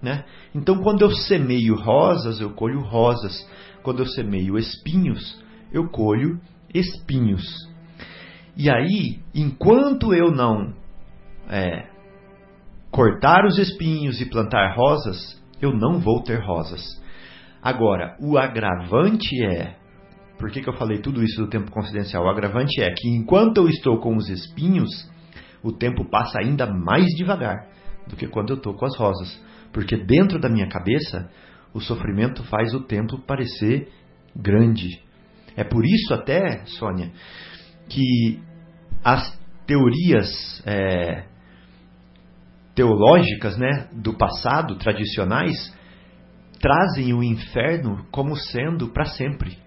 Né? Então, quando eu semeio rosas, eu colho rosas. Quando eu semeio espinhos, eu colho espinhos. E aí, enquanto eu não é, cortar os espinhos e plantar rosas, eu não vou ter rosas. Agora, o agravante é. Por que, que eu falei tudo isso do tempo confidencial? O agravante é que enquanto eu estou com os espinhos, o tempo passa ainda mais devagar do que quando eu estou com as rosas. Porque dentro da minha cabeça, o sofrimento faz o tempo parecer grande. É por isso até, Sônia, que as teorias é, teológicas né, do passado, tradicionais, trazem o inferno como sendo para sempre.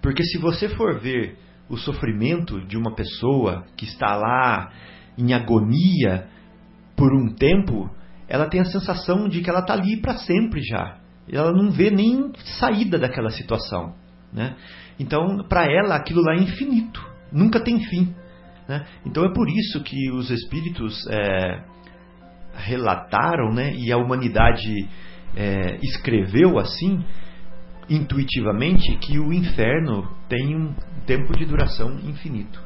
Porque se você for ver o sofrimento de uma pessoa que está lá em agonia por um tempo, ela tem a sensação de que ela está ali para sempre já. Ela não vê nem saída daquela situação. Né? Então, para ela, aquilo lá é infinito, nunca tem fim. Né? Então, é por isso que os espíritos é, relataram né, e a humanidade é, escreveu assim, intuitivamente, que o inferno tem um tempo de duração infinito.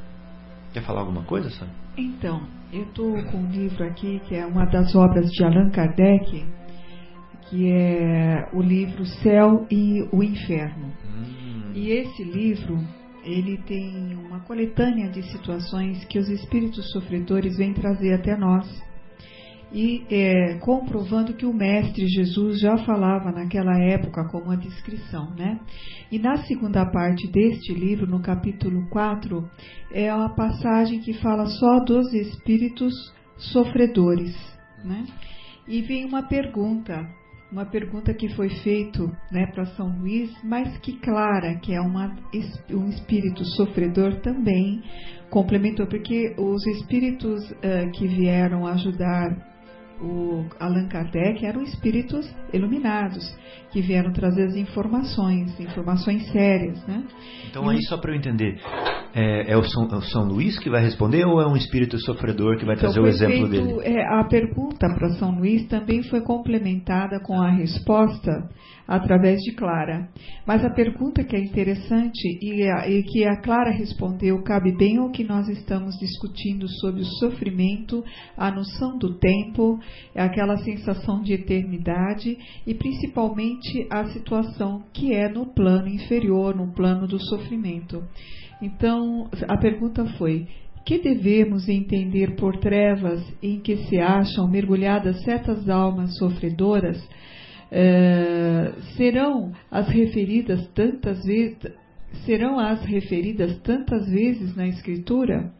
Quer falar alguma coisa, Sam? Então, eu estou com um livro aqui que é uma das obras de Allan Kardec, que é o livro Céu e o Inferno. Hum. E esse livro, ele tem uma coletânea de situações que os espíritos sofredores vêm trazer até nós e é, comprovando que o Mestre Jesus já falava naquela época como uma descrição, né? E na segunda parte deste livro, no capítulo 4, é uma passagem que fala só dos espíritos sofredores, né? E vem uma pergunta, uma pergunta que foi feita né, para São Luís, mas que Clara, que é uma, um espírito sofredor, também complementou, porque os espíritos uh, que vieram ajudar o Allan Kardec eram espíritos iluminados que vieram trazer as informações, informações sérias, né? Então e aí só para eu entender, é, é, o São, é, o São, Luís que vai responder ou é um espírito sofredor que vai então, trazer o exemplo feito, dele? É, a pergunta para São Luís também foi complementada com a resposta através de Clara. Mas a pergunta que é interessante e, a, e que a Clara respondeu cabe bem ao que nós estamos discutindo sobre o sofrimento, a noção do tempo, aquela sensação de eternidade e principalmente a situação que é no plano inferior, no plano do sofrimento. Então, a pergunta foi: que devemos entender por trevas em que se acham mergulhadas certas almas sofredoras? Eh, serão as referidas tantas vezes, serão as referidas tantas vezes na Escritura?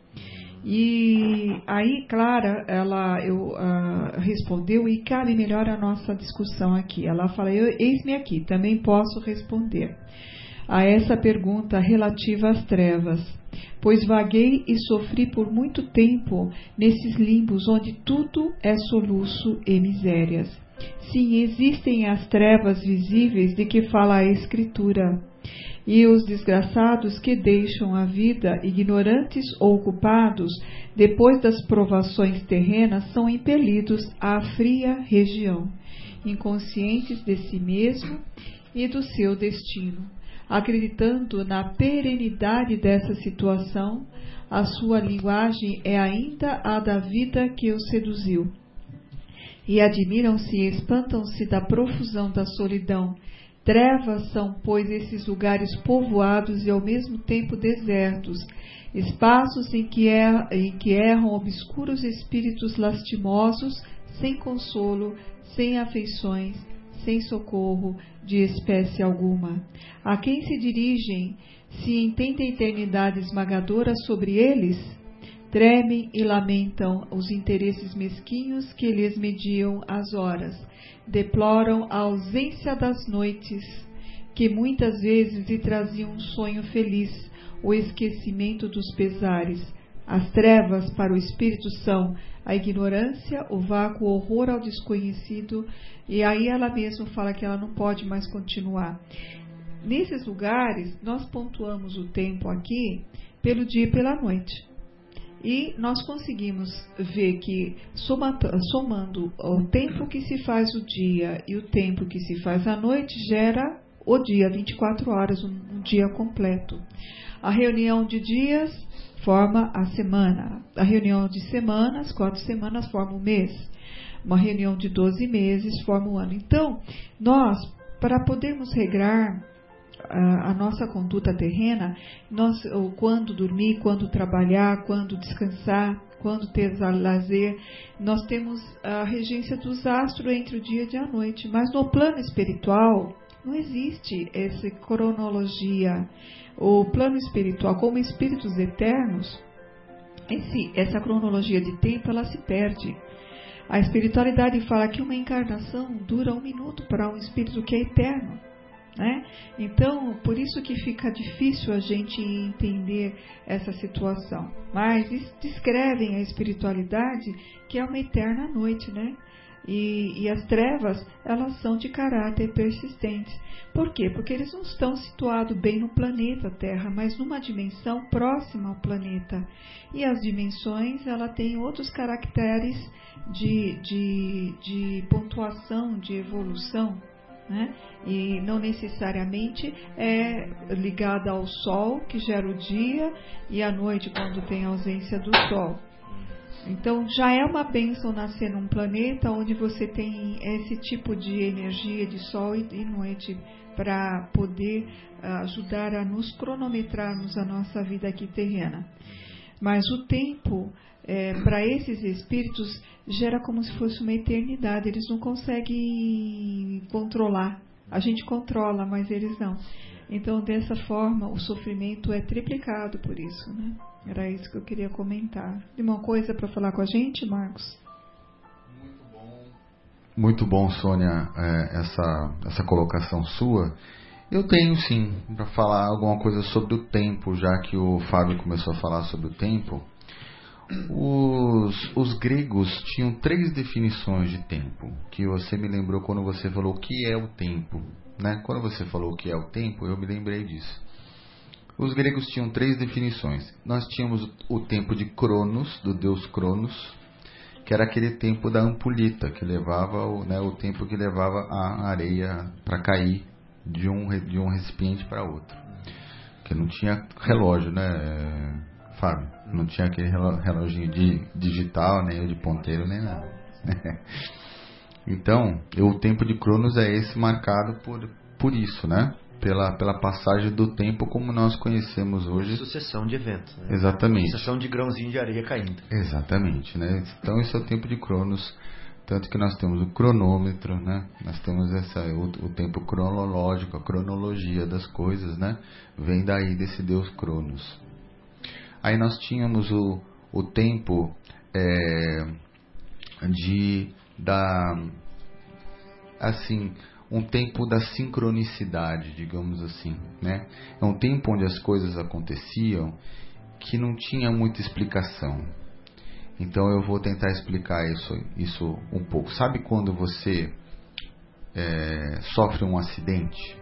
E aí, Clara, ela eu, uh, respondeu e cabe melhor a nossa discussão aqui. Ela fala: Eis-me aqui, também posso responder a essa pergunta relativa às trevas, pois vaguei e sofri por muito tempo nesses limbos onde tudo é soluço e misérias. Sim, existem as trevas visíveis de que fala a Escritura e os desgraçados que deixam a vida, ignorantes ou ocupados, depois das provações terrenas, são impelidos à fria região, inconscientes de si mesmo e do seu destino. Acreditando na perenidade dessa situação, a sua linguagem é ainda a da vida que o seduziu. E admiram-se e espantam-se da profusão da solidão Trevas são, pois, esses lugares povoados e ao mesmo tempo desertos, espaços em que, er, em que erram obscuros espíritos lastimosos, sem consolo, sem afeições, sem socorro de espécie alguma. A quem se dirigem, se entende a eternidade esmagadora sobre eles? Tremem e lamentam os interesses mesquinhos que lhes mediam as horas. Deploram a ausência das noites, que muitas vezes lhe traziam um sonho feliz, o esquecimento dos pesares. As trevas para o espírito são a ignorância, o vácuo, o horror ao desconhecido, e aí ela mesma fala que ela não pode mais continuar. Nesses lugares, nós pontuamos o tempo aqui pelo dia e pela noite. E nós conseguimos ver que, somando o tempo que se faz o dia e o tempo que se faz a noite, gera o dia, 24 horas, um, um dia completo. A reunião de dias forma a semana. A reunião de semanas, quatro semanas, forma o mês. Uma reunião de 12 meses forma o ano. Então, nós, para podermos regrar a, nossa conduta terrena, nós, quando dormir, quando trabalhar, quando descansar, quando ter lazer, nós temos a regência dos astros entre o dia e a noite. Mas no plano espiritual, não existe essa cronologia. O plano espiritual, como espíritos eternos, esse, essa cronologia de tempo, ela se perde. A espiritualidade fala que uma encarnação dura um minuto para um espírito que é eterno. Né? Então, por isso que fica difícil a gente entender essa situação. Mas descrevem a espiritualidade que é uma eterna noite, né? E, e, as trevas, elas são de caráter persistente. Por quê? Porque eles não estão situados bem no planeta Terra, mas numa dimensão próxima ao planeta. E as dimensões, ela tem outros caracteres de, de, de pontuação, de evolução né? e não necessariamente é ligada ao Sol, que gera o dia, e a noite, quando tem ausência do Sol. Então, já é uma bênção nascer num planeta onde você tem esse tipo de energia de Sol e noite para poder ah, ajudar a nos cronometrarmos a nossa vida aqui terrena. Mas o tempo é, para esses espíritos gera como se fosse uma eternidade. Eles não conseguem controlar. A gente controla, mas eles não. Então, dessa forma, o sofrimento é triplicado por isso. Né? Era isso que eu queria comentar. Tem uma coisa para falar com a gente, Marcos? Muito bom, Muito bom Sônia, é, essa, essa colocação sua. Eu tenho sim para falar alguma coisa sobre o tempo, já que o Fábio começou a falar sobre o tempo. Os, os gregos tinham três definições de tempo, que você me lembrou quando você falou o que é o tempo. Né? Quando você falou o que é o tempo, eu me lembrei disso. Os gregos tinham três definições. Nós tínhamos o tempo de Cronos, do deus Cronos, que era aquele tempo da ampulhita, que levava o, né, o tempo que levava a areia para cair de um, de um recipiente para outro. Que não tinha relógio, né? Fábio. Não tinha aquele reloginho de digital, nem o de ponteiro, nem nada. [laughs] então, o tempo de Cronos é esse marcado por, por isso, né? Pela, pela passagem do tempo como nós conhecemos hoje. Sucessão de eventos. Né? Exatamente. Sucessão de grãozinho de areia caindo. Exatamente, né? Então, esse é o tempo de Cronos Tanto que nós temos o cronômetro, né? Nós temos essa, o, o, tempo cronológico, a cronologia das coisas, né? Vem daí desse Deus Cronos. Aí nós tínhamos o, o tempo é, de da assim um tempo da sincronicidade, digamos assim, né? É um tempo onde as coisas aconteciam que não tinha muita explicação. Então eu vou tentar explicar isso, isso um pouco. Sabe quando você é, sofre um acidente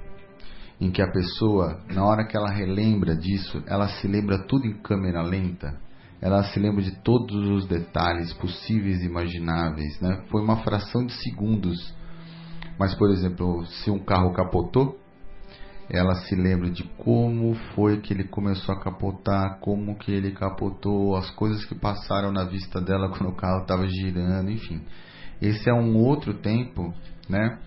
em que a pessoa, na hora que ela relembra disso, ela se lembra tudo em câmera lenta? Ela se lembra de todos os detalhes possíveis e imagináveis, né? Foi uma fração de segundos mas, por exemplo, se um carro capotou, ela se lembra de como foi que ele começou a capotar, como que ele capotou, as coisas que passaram na vista dela [laughs] quando o carro estava girando, enfim. Esse é um outro tempo, né?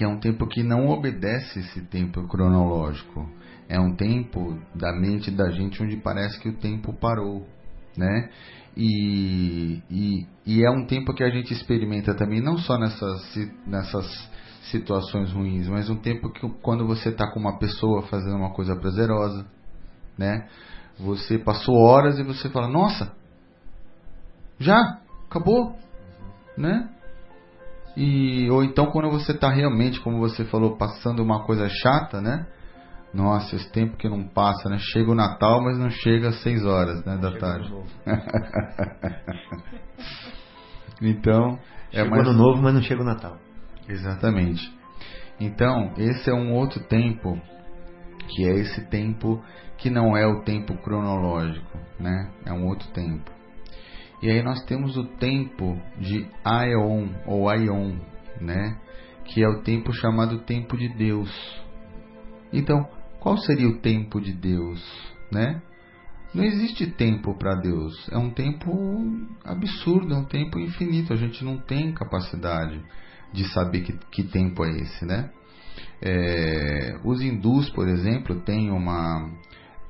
Que é um tempo que não obedece esse tempo cronológico. É um tempo da mente da gente onde parece que o tempo parou, né? E, e, e, é um tempo que a gente experimenta também, não só nessas, nessas situações ruins, mas um tempo que quando você está com uma pessoa fazendo uma coisa prazerosa, né? Você passou horas e você fala, nossa, já acabou, né? E ou então quando você está realmente, como você falou, passando uma coisa chata, né? Nossa, esse tempo que não passa, né? Chega o Natal, mas não chega às 6 horas né, da chega tarde. [laughs] então, é mais... ano novo, mas não chega o Natal. Exatamente. Então, esse é um outro tempo, que é esse tempo que não é o tempo cronológico, né? É um outro tempo. E aí nós temos o tempo de Aeon ou Aion, né? Que é o tempo chamado tempo de Deus. Então, qual seria o tempo de Deus, né? Não existe tempo para Deus. É um tempo absurdo, é um tempo infinito. A gente não tem capacidade de saber que, que tempo é esse, né? É, os hindus, por exemplo, têm uma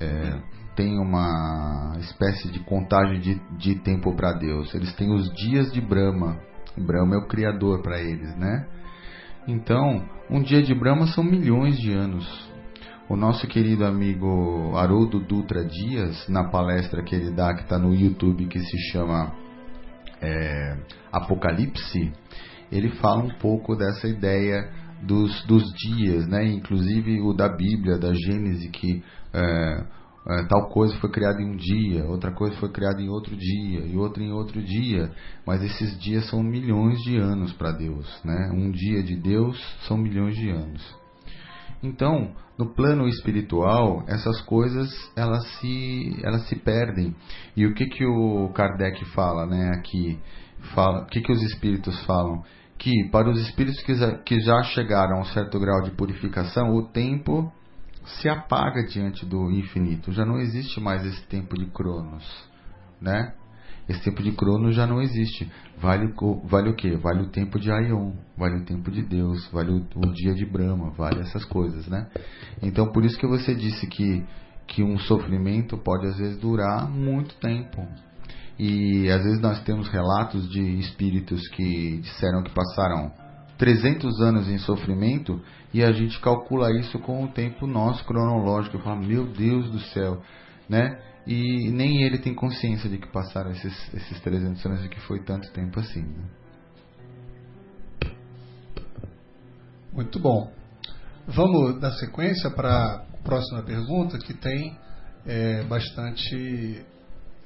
é, tem uma espécie de contagem de, de tempo para Deus. Eles têm os dias de Brahma. Brahma é o criador para eles, né? Então, um dia de Brahma são milhões de anos. O nosso querido amigo Haroldo Dutra Dias, na palestra que ele dá, que está no YouTube, que se chama é, Apocalipse, ele fala um pouco dessa ideia dos, dos dias, né? inclusive o da Bíblia, da Gênese, que é, é, tal coisa foi criada em um dia, outra coisa foi criada em outro dia, e outra em outro dia, mas esses dias são milhões de anos para Deus. Né? Um dia de Deus são milhões de anos. Então, no plano espiritual, essas coisas elas se, elas se perdem. E o que, que o Kardec fala né, aqui? Fala, o que, que os espíritos falam? Que para os espíritos que que já chegaram a um certo grau de purificação, o tempo se apaga diante do infinito. Já não existe mais esse tempo de Cronos. Né? Esse tempo de Cronos já não existe. Vale, vale o que? Vale o tempo de Aion, vale o tempo de Deus, vale o, o, dia de Brahma, vale essas coisas, né? Então por isso que você disse que, que um sofrimento pode às vezes durar muito tempo. E às vezes nós temos relatos de espíritos que disseram que passaram 300 anos em sofrimento e a gente calcula isso com o tempo nosso cronológico. Eu falo, meu Deus do céu, né? e nem ele tem consciência de que passaram esses, esses 300 anos e que foi tanto tempo assim. Né? Muito bom. Vamos dar sequência para a próxima pergunta, que tem é, bastante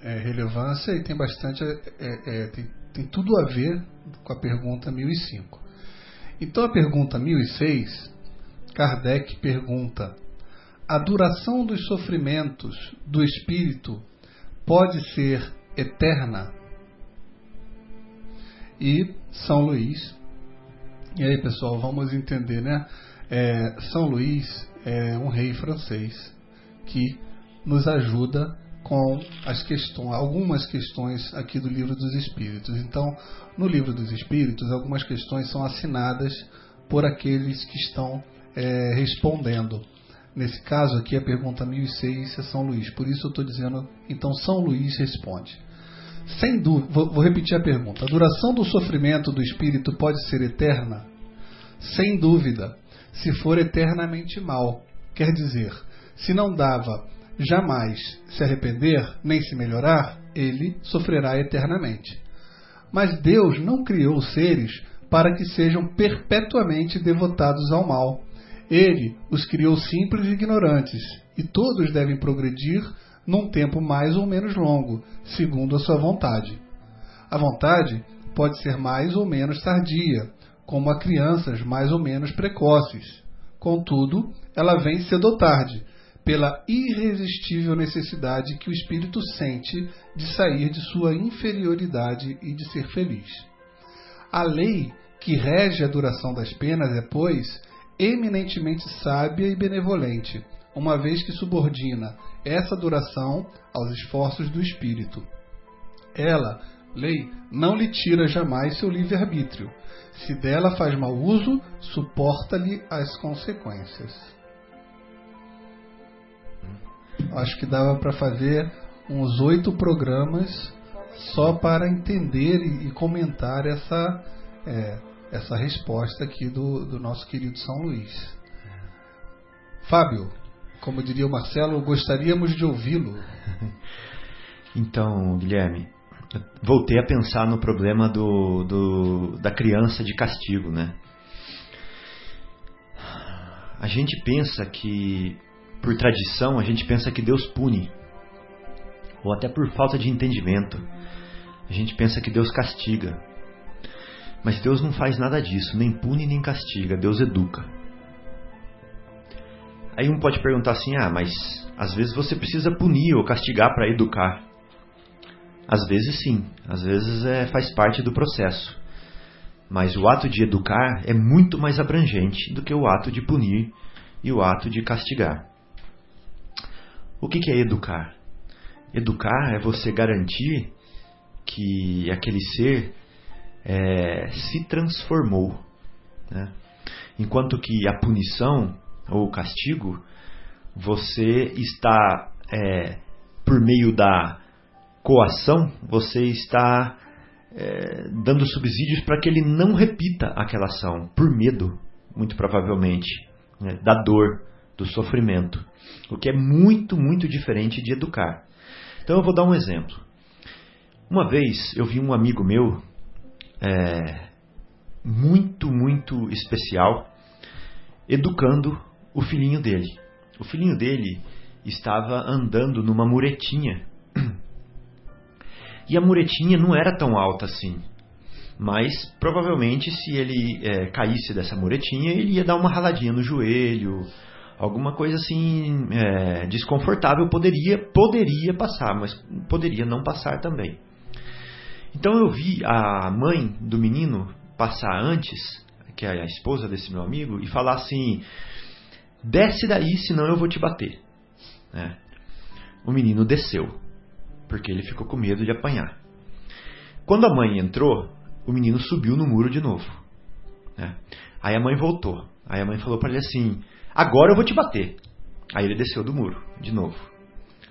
é, relevância e tem bastante é, é tem, tem tudo a ver com a pergunta 1005. Então a pergunta 1006, Kardec pergunta: a duração dos sofrimentos do espírito pode ser eterna? E São Luís, e aí pessoal, vamos entender, né? É, São Luís é um rei francês que nos ajuda com as questões, algumas questões aqui do livro dos Espíritos. Então, no livro dos Espíritos, algumas questões são assinadas por aqueles que estão é, respondendo. Nesse caso aqui, a pergunta 1006 é São Luís. Por isso eu estou dizendo, então São Luís responde. Sem dúvida, vou, vou repetir a pergunta. A duração do sofrimento do espírito pode ser eterna? Sem dúvida, se for eternamente mal. Quer dizer, se não dava jamais se arrepender, nem se melhorar, ele sofrerá eternamente. Mas Deus não criou seres para que sejam perpetuamente devotados ao mal. Ele os criou simples e ignorantes, e todos devem progredir num tempo mais ou menos longo, segundo a sua vontade. A vontade pode ser mais ou menos tardia, como a crianças mais ou menos precoces. Contudo, ela vem cedo ou tarde, pela irresistível necessidade que o espírito sente de sair de sua inferioridade e de ser feliz. A lei que rege a duração das penas é, pois, eminentemente sábia e benevolente, uma vez que subordina essa duração aos esforços do espírito. Ela, lei, não lhe tira jamais seu livre-arbítrio. Se dela faz mau uso, suporta-lhe as consequências. Acho que dava para fazer uns oito programas só para entender e, comentar essa, é, essa resposta aqui do, do nosso querido São Luís. Fábio, como diria o Marcelo, gostaríamos de ouvi-lo. [laughs] Então, Guilherme, voltei a pensar no problema do, do, da criança de castigo, né? A gente pensa que, por tradição, a gente pensa que Deus pune, ou até por falta de entendimento, a gente pensa que Deus castiga. Mas Deus não faz nada disso, nem pune nem castiga, Deus educa. Aí um pode perguntar assim: ah, mas às vezes você precisa punir ou castigar para educar. Às vezes sim, às vezes é, faz parte do processo. Mas o ato de educar é muito mais abrangente do que o ato de punir e o ato de castigar. O que, que é educar? Educar é você garantir que aquele ser é, se transformou. Né? Enquanto que a punição ou castigo, você está, é, por meio da coação, você está é, dando subsídios para que ele não repita aquela ação, por medo, muito provavelmente, né, da dor, do sofrimento. O que é muito, muito diferente de educar. Então eu vou dar um exemplo. Uma vez eu vi um amigo meu, é, muito, muito especial, educando o filhinho dele. O filhinho dele estava andando numa muretinha [clears throat] e a muretinha não era tão alta assim. Mas provavelmente se ele é, caísse dessa muretinha, ele ia dar uma raladinha no joelho, alguma coisa assim é, desconfortável poderia poderia passar, mas poderia não passar também. Então eu vi a mãe do menino passar antes, que é a esposa desse meu amigo, e falar assim: desce daí, senão eu vou te bater. É. O menino desceu porque ele ficou com medo de apanhar. Quando a mãe entrou, o menino subiu no muro de novo. Né? Aí a mãe voltou. Aí a mãe falou para ele assim: Agora eu vou te bater. Aí ele desceu do muro de novo.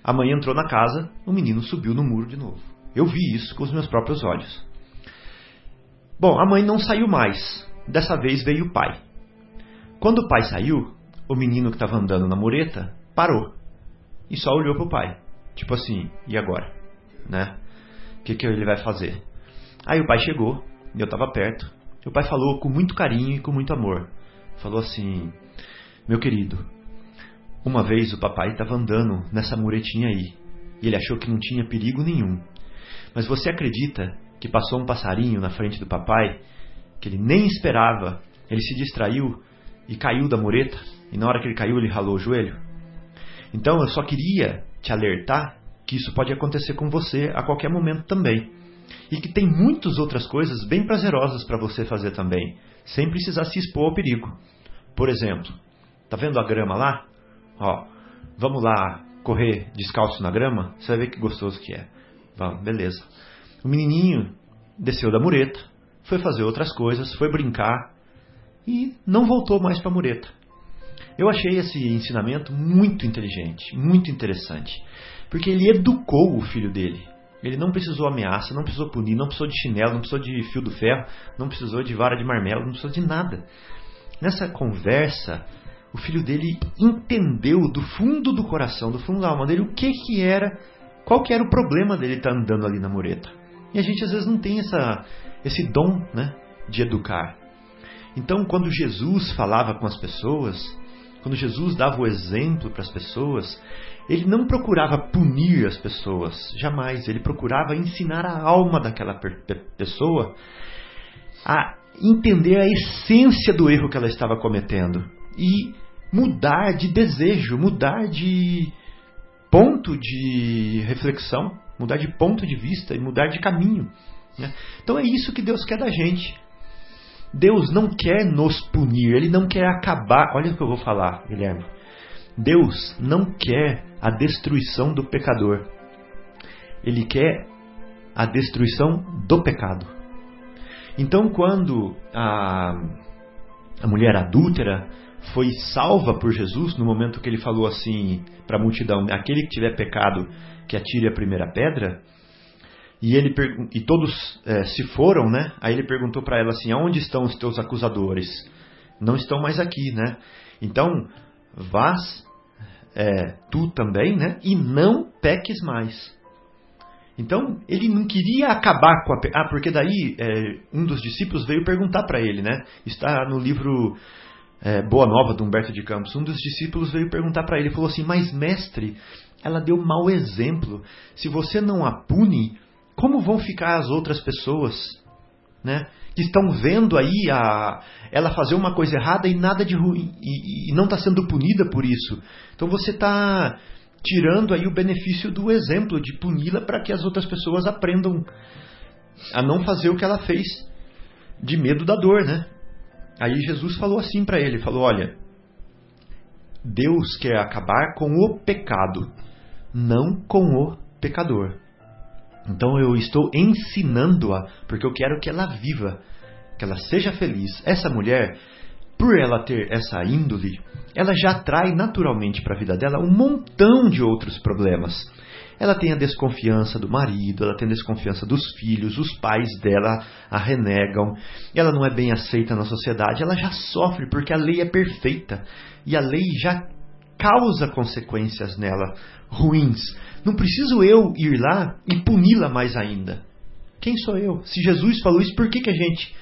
A mãe entrou na casa, o menino subiu no muro de novo. Eu vi isso com os meus próprios olhos. Bom, a mãe não saiu mais. Dessa vez veio o pai. Quando o pai saiu, o menino que estava andando na mureta parou e só olhou para o pai. Tipo assim, e agora? Né? O que, que ele vai fazer? Aí o pai chegou, e eu estava perto. E o pai falou com muito carinho e com muito amor. Falou assim: Meu querido, uma vez o papai estava andando nessa muretinha aí. E ele achou que não tinha perigo nenhum. Mas você acredita que passou um passarinho na frente do papai, que ele nem esperava, ele se distraiu e caiu da mureta? E na hora que ele caiu, ele ralou o joelho? Então eu só queria te alertar que isso pode acontecer com você a qualquer momento também. E que tem muitas outras coisas bem prazerosas para você fazer também, sem precisar se expor ao perigo. Por exemplo, tá vendo a grama lá? Ó, vamos lá correr descalço na grama? Você vai ver que gostoso que é. Vamos, beleza. O menininho desceu da mureta, foi fazer outras coisas, foi brincar e não voltou mais para a mureta. Eu achei esse ensinamento muito inteligente, muito interessante, porque ele educou o filho dele. Ele não precisou ameaça, não precisou punir, não precisou de chinelo, não precisou de fio do ferro, não precisou de vara de marmelo, não precisou de nada. Nessa conversa, o filho dele entendeu do fundo do coração, do fundo da alma dele, o que que era, qual que era o problema dele estar andando ali na mureta. E a gente às vezes não tem essa, esse dom né, de educar. Então, quando Jesus falava com as pessoas, quando Jesus dava o exemplo para as pessoas, ele não procurava punir as pessoas, jamais. Ele procurava ensinar a alma daquela pessoa a entender a essência do erro que ela estava cometendo e mudar de desejo, mudar de ponto de reflexão, mudar de ponto de vista e mudar de caminho. Né? Então é isso que Deus quer da gente. Deus não quer nos punir, Ele não quer acabar. Olha o que eu vou falar, Guilherme. Deus não quer a destruição do pecador. Ele quer a destruição do pecado. Então, quando a, a mulher adúltera foi salva por Jesus, no momento que ele falou assim para a multidão: aquele que tiver pecado, que atire a primeira pedra. E, ele, e todos é, se foram, né? Aí ele perguntou para ela assim: aonde estão os teus acusadores? Não estão mais aqui, né? Então, vás é, tu também, né? E não peques mais. Então, ele não queria acabar com a. Ah, porque daí é, um dos discípulos veio perguntar para ele, né? Está no livro é, Boa Nova de Humberto de Campos. Um dos discípulos veio perguntar para ele, falou assim: Mas mestre, ela deu mau exemplo. Se você não a pune, como vão ficar as outras pessoas, né? Que estão vendo aí a, ela fazer uma coisa errada e nada de ruim e, e não está sendo punida por isso. Então você está tirando aí o benefício do exemplo de puni-la para que as outras pessoas aprendam a não fazer o que ela fez de medo da dor, né? Aí Jesus falou assim para ele, falou: "Olha, Deus quer acabar com o pecado, não com o pecador. Então eu estou ensinando-a porque eu quero que ela viva, que ela seja feliz. Essa mulher, por ela ter essa índole, ela já atrai naturalmente para a vida dela um montão de outros problemas. Ela tem a desconfiança do marido, ela tem a desconfiança dos filhos, os pais dela a renegam, ela não é bem aceita na sociedade, ela já sofre porque a lei é perfeita e a lei já causa consequências nela ruins. Não preciso eu ir lá e puni-la mais ainda. Quem sou eu? Se Jesus falou isso, por que, que a gente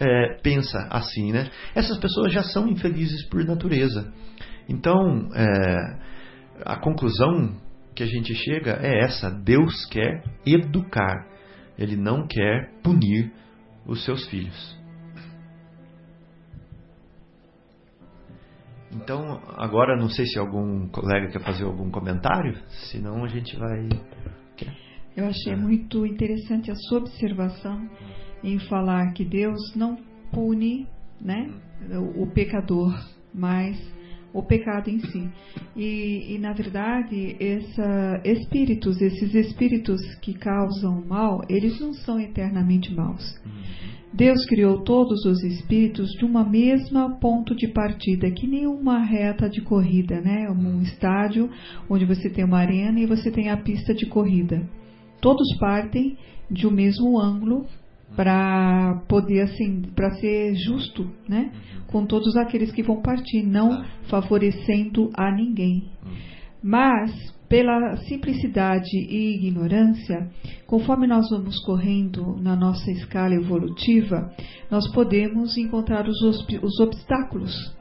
é, pensa assim, né? Essas pessoas já são infelizes por natureza. Então, é, a conclusão que a gente chega é essa: Deus quer educar, Ele não quer punir os seus filhos. Então, agora não sei se algum colega quer fazer algum comentário, senão a gente vai. Eu achei muito interessante a sua observação em falar que Deus não pune né, o pecador, mas o pecado em si. E, e, na verdade, essa, espíritos, esses espíritos que causam mal, eles não são eternamente maus. Uhum. Deus criou todos os espíritos de uma mesma ponto de partida, que nem uma reta de corrida, né? Um estádio onde você tem uma arena e você tem a pista de corrida. Todos partem de um mesmo ângulo para poder assim, para ser justo, né, com todos aqueles que vão partir, não favorecendo a ninguém. Mas pela simplicidade e ignorância, conforme nós vamos correndo na nossa escala evolutiva, nós podemos encontrar os, os obstáculos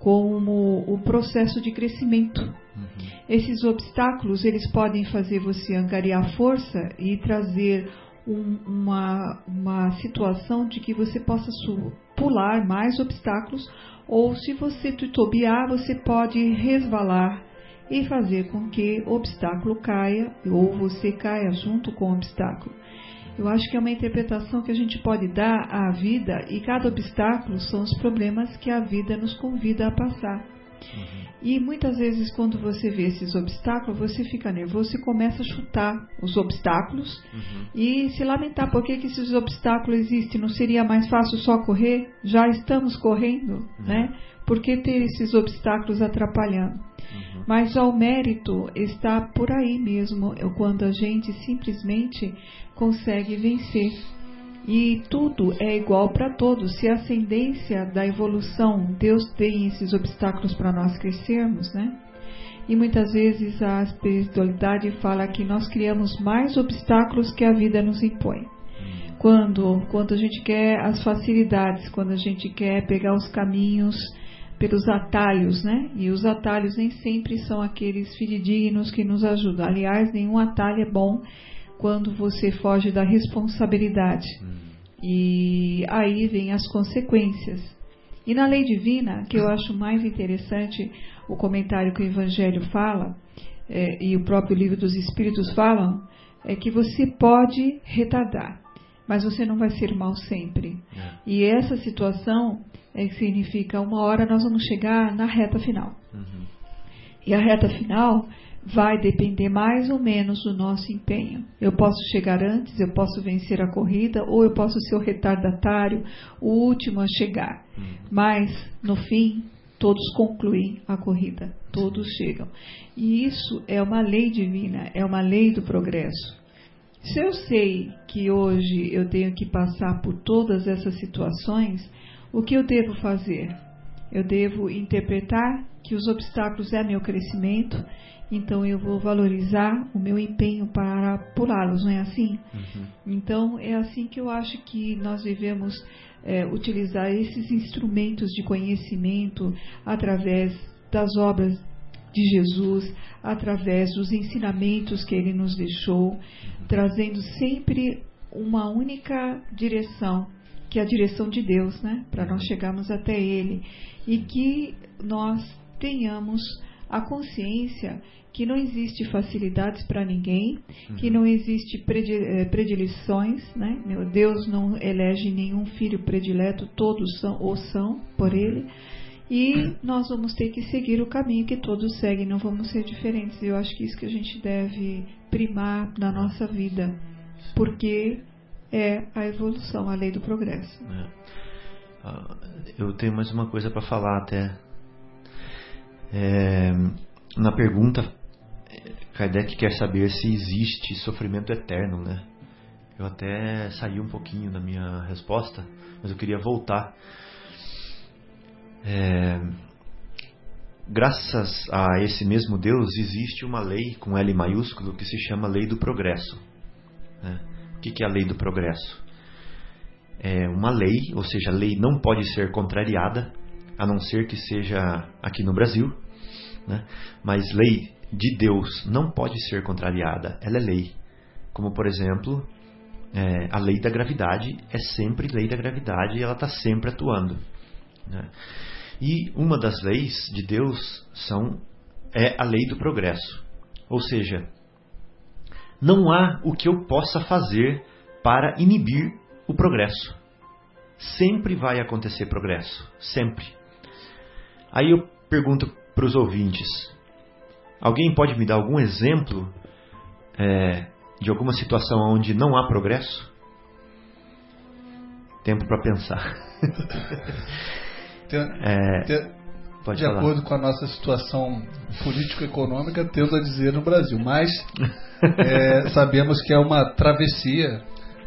como o processo de crescimento. Uhum. Esses obstáculos eles podem fazer você angariar força e trazer um, uma, uma situação de que você possa pular mais obstáculos, ou se você titubear, você pode resvalar e fazer com que o obstáculo caia ou você caia junto com o obstáculo. Eu acho que é uma interpretação que a gente pode dar à vida e cada obstáculo são os problemas que a vida nos convida a passar. Uhum. E muitas vezes, quando você vê esses obstáculos, você fica nervoso e começa a chutar os obstáculos uhum. e se lamentar por que, que esses obstáculos existem. Não seria mais fácil só correr? Já estamos correndo, uhum. né? Por que ter esses obstáculos atrapalhando? Uhum. Mas o mérito está por aí mesmo, é quando a gente simplesmente consegue vencer. E tudo é igual para todos. Se a ascendência da evolução, Deus tem esses obstáculos para nós crescermos, né? E muitas vezes a espiritualidade fala que nós criamos mais obstáculos que a vida nos impõe. Quando, quando a gente quer as facilidades, quando a gente quer pegar os caminhos pelos atalhos, né? E os atalhos nem sempre são aqueles fidedignos que nos ajudam. Aliás, nenhum atalho é bom quando você foge da responsabilidade. E aí vem as consequências. E na lei divina, que eu acho mais interessante, o comentário que o Evangelho fala, é, e o próprio livro dos Espíritos falam, é que você pode retardar, mas você não vai ser mal sempre. É. E essa situação é que significa uma hora nós vamos chegar na reta final. Uhum. E a reta final vai depender mais ou menos do nosso empenho. Eu posso chegar antes, eu posso vencer a corrida, ou eu posso ser o retardatário, o último a chegar. Uhum. Mas, no fim, todos concluem a corrida, todos chegam. E isso é uma lei divina, é uma lei do progresso. Se eu sei que hoje eu tenho que passar por todas essas situações, o que eu devo fazer? Eu devo interpretar que os obstáculos é meu crescimento, então eu vou valorizar o meu empenho para pulá-los, não é assim? Uhum. Então é assim que eu acho que nós devemos é, utilizar esses instrumentos de conhecimento através das obras de Jesus, através dos ensinamentos que ele nos deixou, trazendo sempre uma única direção, que é a direção de Deus, né? Para nós chegarmos até Ele. E que nós tenhamos a consciência que não existe facilidades para ninguém, que uhum. não existe eh, predileções, né? Meu Deus não elege nenhum filho predileto, todos são ou são por ele. E nós vamos ter que seguir o caminho que todos seguem, não vamos ser diferentes. Eu acho que isso que a gente deve primar na nossa vida, porque é a evolução, a lei do progresso. É. Ah, eu tenho mais uma coisa para falar até. É, na pergunta Kardec quer saber se existe sofrimento eterno, né? Eu até saí um pouquinho da minha resposta, mas eu queria voltar. É, graças a esse mesmo Deus, existe uma lei com L maiúsculo que se chama Lei do Progresso. Né? O que é a Lei do Progresso? É uma lei, ou seja, a lei não pode ser contrariada, a não ser que seja aqui no Brasil, né? mas lei de Deus não pode ser contrariada, ela é lei. Como, por exemplo, é, a lei da gravidade é sempre lei da gravidade e ela está sempre atuando. Né? E uma das leis de Deus são, é a lei do progresso. Ou seja, não há o que eu possa fazer para inibir o progresso. Sempre vai acontecer progresso, sempre. Aí eu pergunto para os ouvintes: Alguém pode me dar algum exemplo é, de alguma situação onde não há progresso? Tempo para pensar. [laughs] é, de acordo com a nossa situação político-econômica, tendo a dizer no Brasil. Mas é, [laughs] sabemos que é uma travessia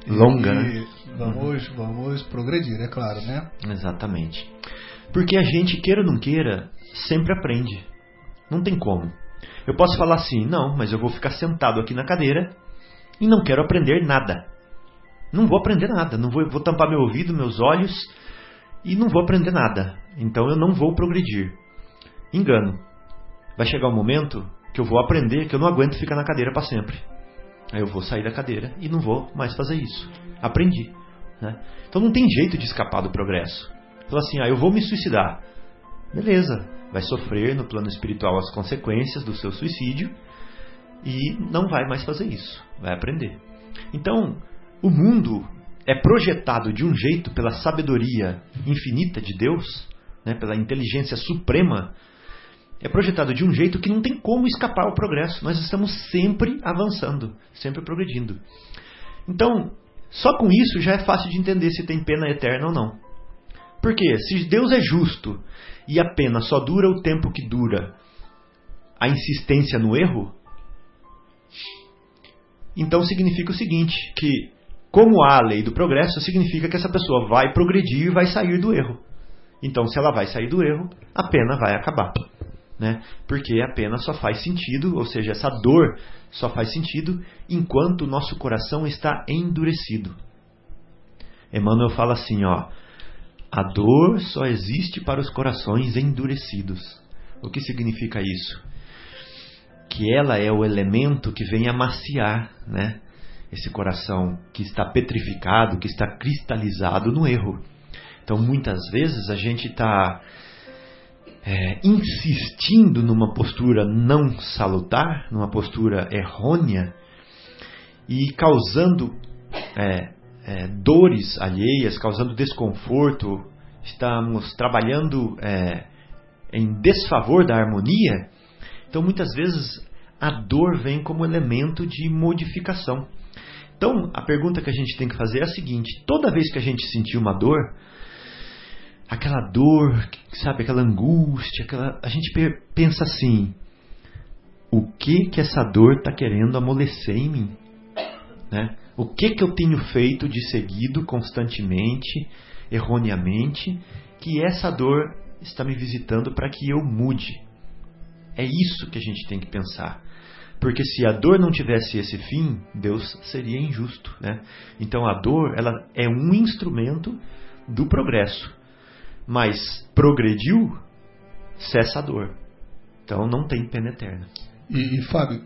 longa. E, né? Vamos, vamos progredir, é claro, né? Exatamente. Porque a gente, queira ou não queira, sempre aprende. Não tem como. Eu posso falar assim, não, mas eu vou ficar sentado aqui na cadeira e não quero aprender nada. Não vou aprender nada, não vou, vou tampar meu ouvido, meus olhos e não vou aprender nada. Então eu não vou progredir. Engano. Vai chegar um momento que eu vou aprender que eu não aguento ficar na cadeira para sempre. Aí eu vou sair da cadeira e não vou mais fazer isso. Aprendi. Né? Então não tem jeito de escapar do progresso. Fala assim, ah, eu vou me suicidar. Beleza, vai sofrer no plano espiritual as consequências do seu suicídio e não vai mais fazer isso, vai aprender. Então, o mundo é projetado de um jeito pela sabedoria infinita de Deus, né, pela inteligência suprema, é projetado de um jeito que não tem como escapar ao progresso. Nós estamos sempre avançando, sempre progredindo. Então, só com isso já é fácil de entender se tem pena eterna ou não. Porque se Deus é justo e a pena só dura o tempo que dura, a insistência no erro, então significa o seguinte, que como há a lei do progresso, significa que essa pessoa vai progredir e vai sair do erro. Então, se ela vai sair do erro, a pena vai acabar. Né? Porque a pena só faz sentido, ou seja, essa dor só faz sentido enquanto o nosso coração está endurecido. Emmanuel fala assim, ó, a dor só existe para os corações endurecidos. O que significa isso? Que ela é o elemento que vem amaciar, né? Esse coração que está petrificado, que está cristalizado no erro. Então, muitas vezes a gente está é, insistindo numa postura não salutar, numa postura errônea e causando é, é, dores alheias, causando desconforto, estamos trabalhando é, em desfavor da harmonia, então muitas vezes a dor vem como elemento de modificação. Então a pergunta que a gente tem que fazer é a seguinte: toda vez que a gente sentir uma dor, aquela dor, sabe, aquela angústia, aquela, a gente pensa assim: o que que essa dor está querendo amolecer em mim? Né? O que que eu tenho feito de seguido constantemente, erroneamente, que essa dor está me visitando para que eu mude? É isso que a gente tem que pensar. Porque se a dor não tivesse esse fim, Deus seria injusto, né? Então a dor, ela é um instrumento do progresso mas progrediu, cessa a dor. Então não tem pena eterna. E, e Fábio,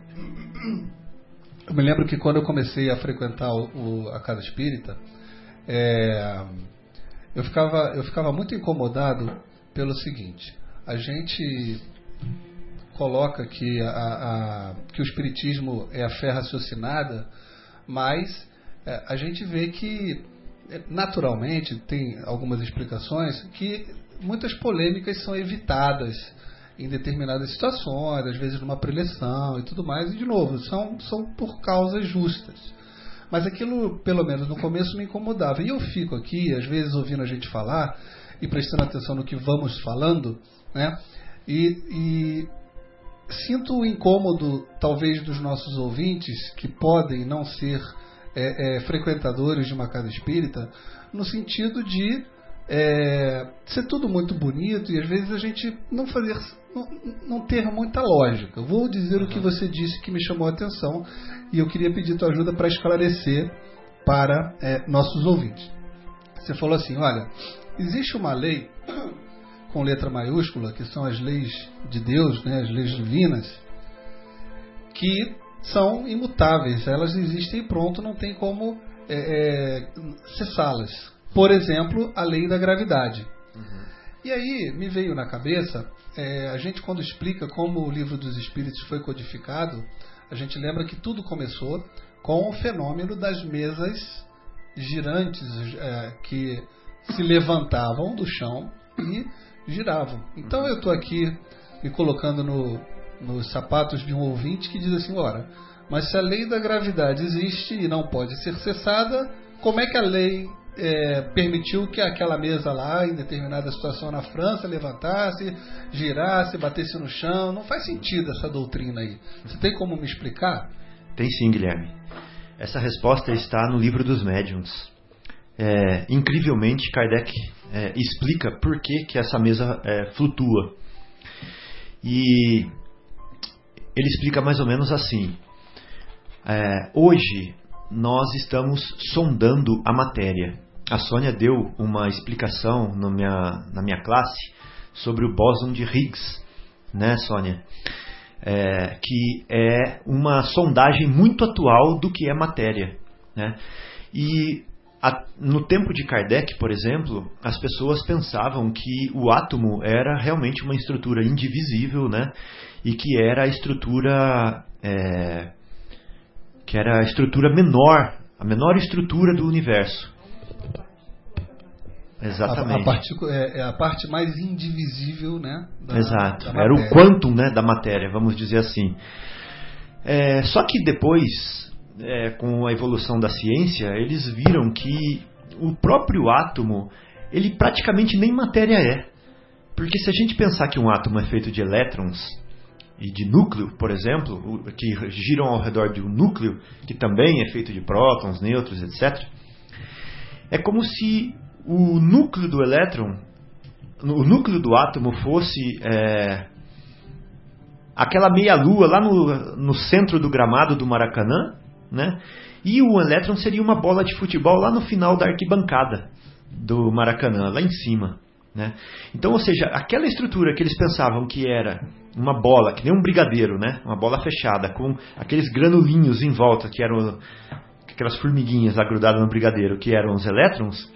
eu me lembro que quando eu comecei a frequentar o, o, a casa espírita, é, eu, ficava, eu ficava muito incomodado pelo seguinte: a gente coloca que, a, a, que o espiritismo é a fé raciocinada, mas é, a gente vê que naturalmente, tem algumas explicações que muitas polêmicas são evitadas em determinadas situações, às vezes numa preleção e tudo mais, e de novo, são, são por causas justas. Mas aquilo, pelo menos no começo, me incomodava. E eu fico aqui, às vezes, ouvindo a gente falar e prestando atenção no que vamos falando, né? E, e sinto o incômodo, talvez, dos nossos ouvintes, que podem não ser é, é, frequentadores de uma casa espírita, no sentido de é, ser tudo muito bonito e às vezes a gente não fazer não, não ter muita lógica. Vou dizer uhum. o que você disse que me chamou a atenção e eu queria pedir tua ajuda para esclarecer para é, nossos ouvintes. Você falou assim, olha, existe uma lei [coughs] com letra maiúscula que são as leis de Deus, né, as leis divinas, que são imutáveis, elas existem e pronto, não tem como é, é, cessá-las. Por exemplo, a lei da gravidade. Uhum. E aí me veio na cabeça, é, a gente quando explica como o livro dos Espíritos foi codificado, a gente lembra que tudo começou com o fenômeno das mesas girantes é, que se levantavam do chão e giravam. Então eu estou aqui me colocando no, nos sapatos de um ouvinte que diz assim: ora, mas se a lei da gravidade existe e não pode ser cessada, como é que a lei é, permitiu que aquela mesa lá, em determinada situação na França, levantasse, girasse, batesse no chão? Não faz sentido essa doutrina aí. Você tem como me explicar? Tem sim, Guilherme. Essa resposta está no livro dos médiuns. É, incrivelmente, Kardec é, explica por que, que essa mesa é, flutua. E ele explica mais ou menos assim: é, hoje nós estamos sondando a matéria. A Sônia deu uma explicação na minha, na minha classe sobre o bóson de Higgs, né, Sônia? É, que é uma sondagem muito atual do que é matéria. Né? E a, no tempo de Kardec, por exemplo, as pessoas pensavam que o átomo era realmente uma estrutura indivisível, né? e que era a estrutura é, que era a estrutura menor, a menor estrutura do universo. Exatamente. A, a, parte, é, é, a parte mais indivisível, né? Da, Exato. Da era o quantum, né, da matéria, vamos dizer assim. É, só que depois, é, com a evolução da ciência, eles viram que o próprio átomo, ele praticamente nem matéria é. Porque se a gente pensar que um átomo é feito de elétrons, e de núcleo, por exemplo, que giram ao redor de um núcleo, que também é feito de prótons, nêutrons, etc., é como se o núcleo do elétron, o núcleo do átomo fosse é, aquela meia-lua lá no, no centro do gramado do Maracanã, né? E o elétron seria uma bola de futebol lá no final da arquibancada do Maracanã, lá em cima. Né? Então, ou seja, aquela estrutura que eles pensavam que era uma bola, que nem um brigadeiro, né? uma bola fechada, com aqueles granulinhos em volta, que eram aquelas formiguinhas lá grudadas no brigadeiro, que eram os elétrons,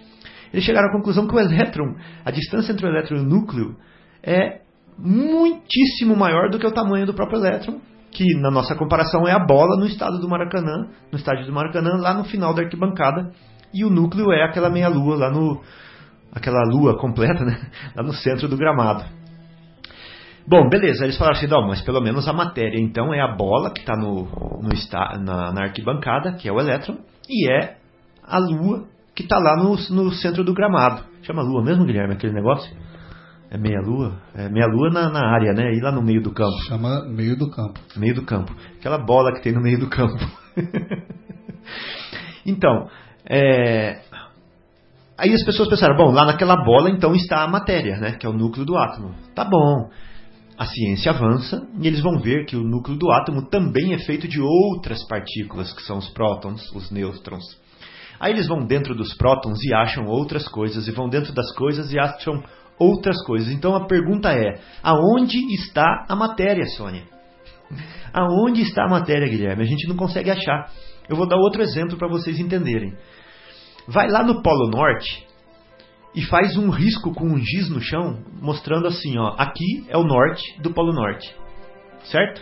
eles chegaram à conclusão que o elétron, a distância entre o elétron e o núcleo, é muitíssimo maior do que o tamanho do próprio elétron, que na nossa comparação é a bola no estado do Maracanã, no estádio do Maracanã, lá no final da arquibancada, e o núcleo é aquela meia-lua lá no, aquela lua completa, né? [laughs] Lá no centro do gramado. Bom, beleza, eles falaram assim, mas pelo menos a matéria então é a bola que está no, no, na, na, arquibancada, que é o elétron, e é a lua que está lá no, no centro do gramado. Chama lua mesmo, Guilherme, aquele negócio? É meia lua? É meia lua na, na área, né? E lá no meio do campo. Chama meio do campo. Meio do campo. Aquela bola que tem no meio do campo. [laughs] então, é, Aí as pessoas pensaram, bom, lá naquela bola então está a matéria, né, que é o núcleo do átomo. Tá bom. A ciência avança e eles vão ver que o núcleo do átomo também é feito de outras partículas, que são os prótons, os nêutrons. Aí eles vão dentro dos prótons e acham outras coisas, e vão dentro das coisas e acham outras coisas. Então a pergunta é: aonde está a matéria, Sônia? Aonde está a matéria, Guilherme? A gente não consegue achar. Eu vou dar outro exemplo para vocês entenderem. Vai lá no Polo Norte e faz um risco com um giz no chão, mostrando assim, ó, aqui é o norte do Polo Norte. Certo?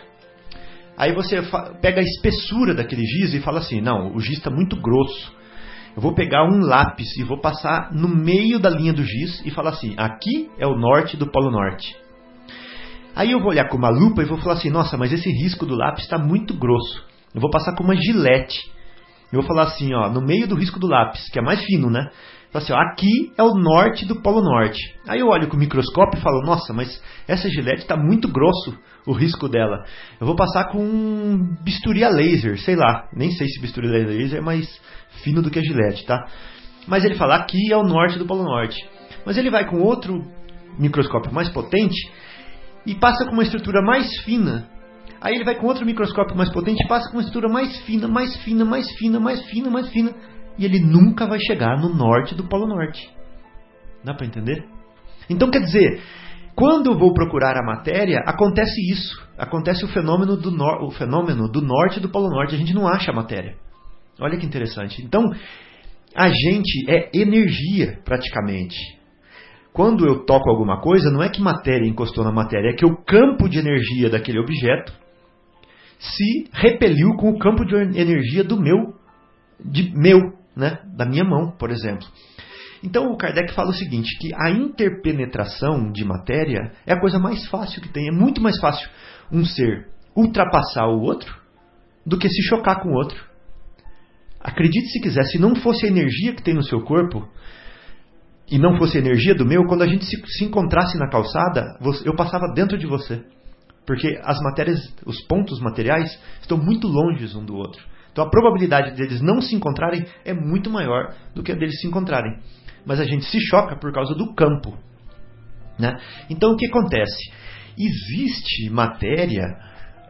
Aí você pega a espessura daquele giz e fala assim: não, o giz está muito grosso. Eu vou pegar um lápis e vou passar no meio da linha do giz e falar assim: aqui é o norte do Polo Norte. Aí eu vou olhar com uma lupa e vou falar assim: nossa, mas esse risco do lápis está muito grosso. Eu vou passar com uma gilete eu vou falar assim, ó, no meio do risco do lápis, que é mais fino, né? Assim, ó, aqui é o norte do Polo Norte. Aí eu olho com o microscópio e falo, nossa, mas essa gilete está muito grosso o risco dela. Eu vou passar com um bisturi a laser, sei lá, nem sei se bisturi a laser é mais fino do que a gilete, tá? Mas ele fala, aqui é o norte do Polo Norte. Mas ele vai com outro microscópio mais potente e passa com uma estrutura mais fina Aí ele vai com outro microscópio mais potente, passa com uma estrutura mais fina, mais fina, mais fina, mais fina, mais fina, e ele nunca vai chegar no norte do Polo Norte. Dá para entender? Então quer dizer, quando vou procurar a matéria, acontece isso. Acontece o fenômeno do, no, o fenômeno do norte do Polo Norte. A gente não acha a matéria. Olha que interessante. Então, a gente é energia, praticamente. Quando eu toco alguma coisa, não é que matéria encostou na matéria, é que o campo de energia daquele objeto se repeliu com o campo de energia do meu, de meu, né, da minha mão, por exemplo. Então o Kardec fala o seguinte, que a interpenetração de matéria é a coisa mais fácil que tem. É muito mais fácil um ser ultrapassar o outro do que se chocar com o outro. Acredite se quiser, se não fosse a energia que tem no seu corpo e não fosse a energia do meu, quando a gente se, se encontrasse na calçada, eu passava dentro de você. Porque as matérias, os pontos materiais estão muito longe um do outro. Então a probabilidade deles não se encontrarem é muito maior do que a deles se encontrarem. Mas a gente se choca por causa do campo. Né? Então o que acontece? Existe matéria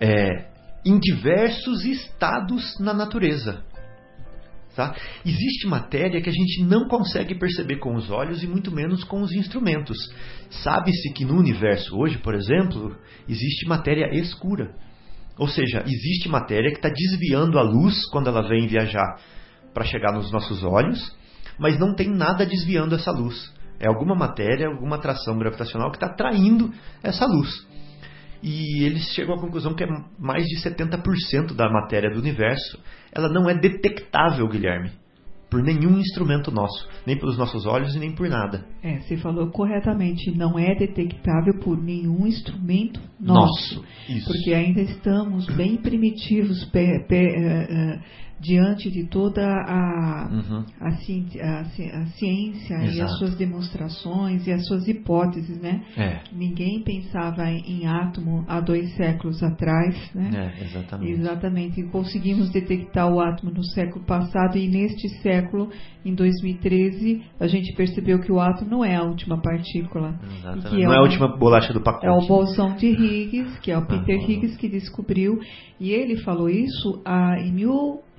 é, em diversos estados na natureza. Tá? Existe matéria que a gente não consegue perceber com os olhos e muito menos com os instrumentos. Sabe-se que no universo hoje, por exemplo, existe matéria escura. Ou seja, existe matéria que está desviando a luz quando ela vem viajar para chegar nos nossos olhos, mas não tem nada desviando essa luz. É alguma matéria, alguma atração gravitacional que está atraindo essa luz. E eles chegam à conclusão que é mais de 70% da matéria do universo, ela não é detectável, Guilherme, por nenhum instrumento nosso, nem pelos nossos olhos e nem por nada. É, você falou corretamente, não é detectável por nenhum instrumento nosso. nosso isso. Porque ainda estamos bem primitivos pe, pe, uh, uh, diante de toda a, uhum. a, a, a, ciência Exato. e as suas demonstrações e as suas hipóteses, né? É. Ninguém pensava em, átomo há dois séculos atrás, né? É, exatamente. Exatamente. E conseguimos detectar o átomo no século passado e neste século, em 2013, a gente percebeu que o átomo não é a última partícula. Exatamente. não é, é a última bolacha do pacote. É o bolsão de Higgs, que é o Peter ah, Higgs que descobriu, e ele falou isso ah, em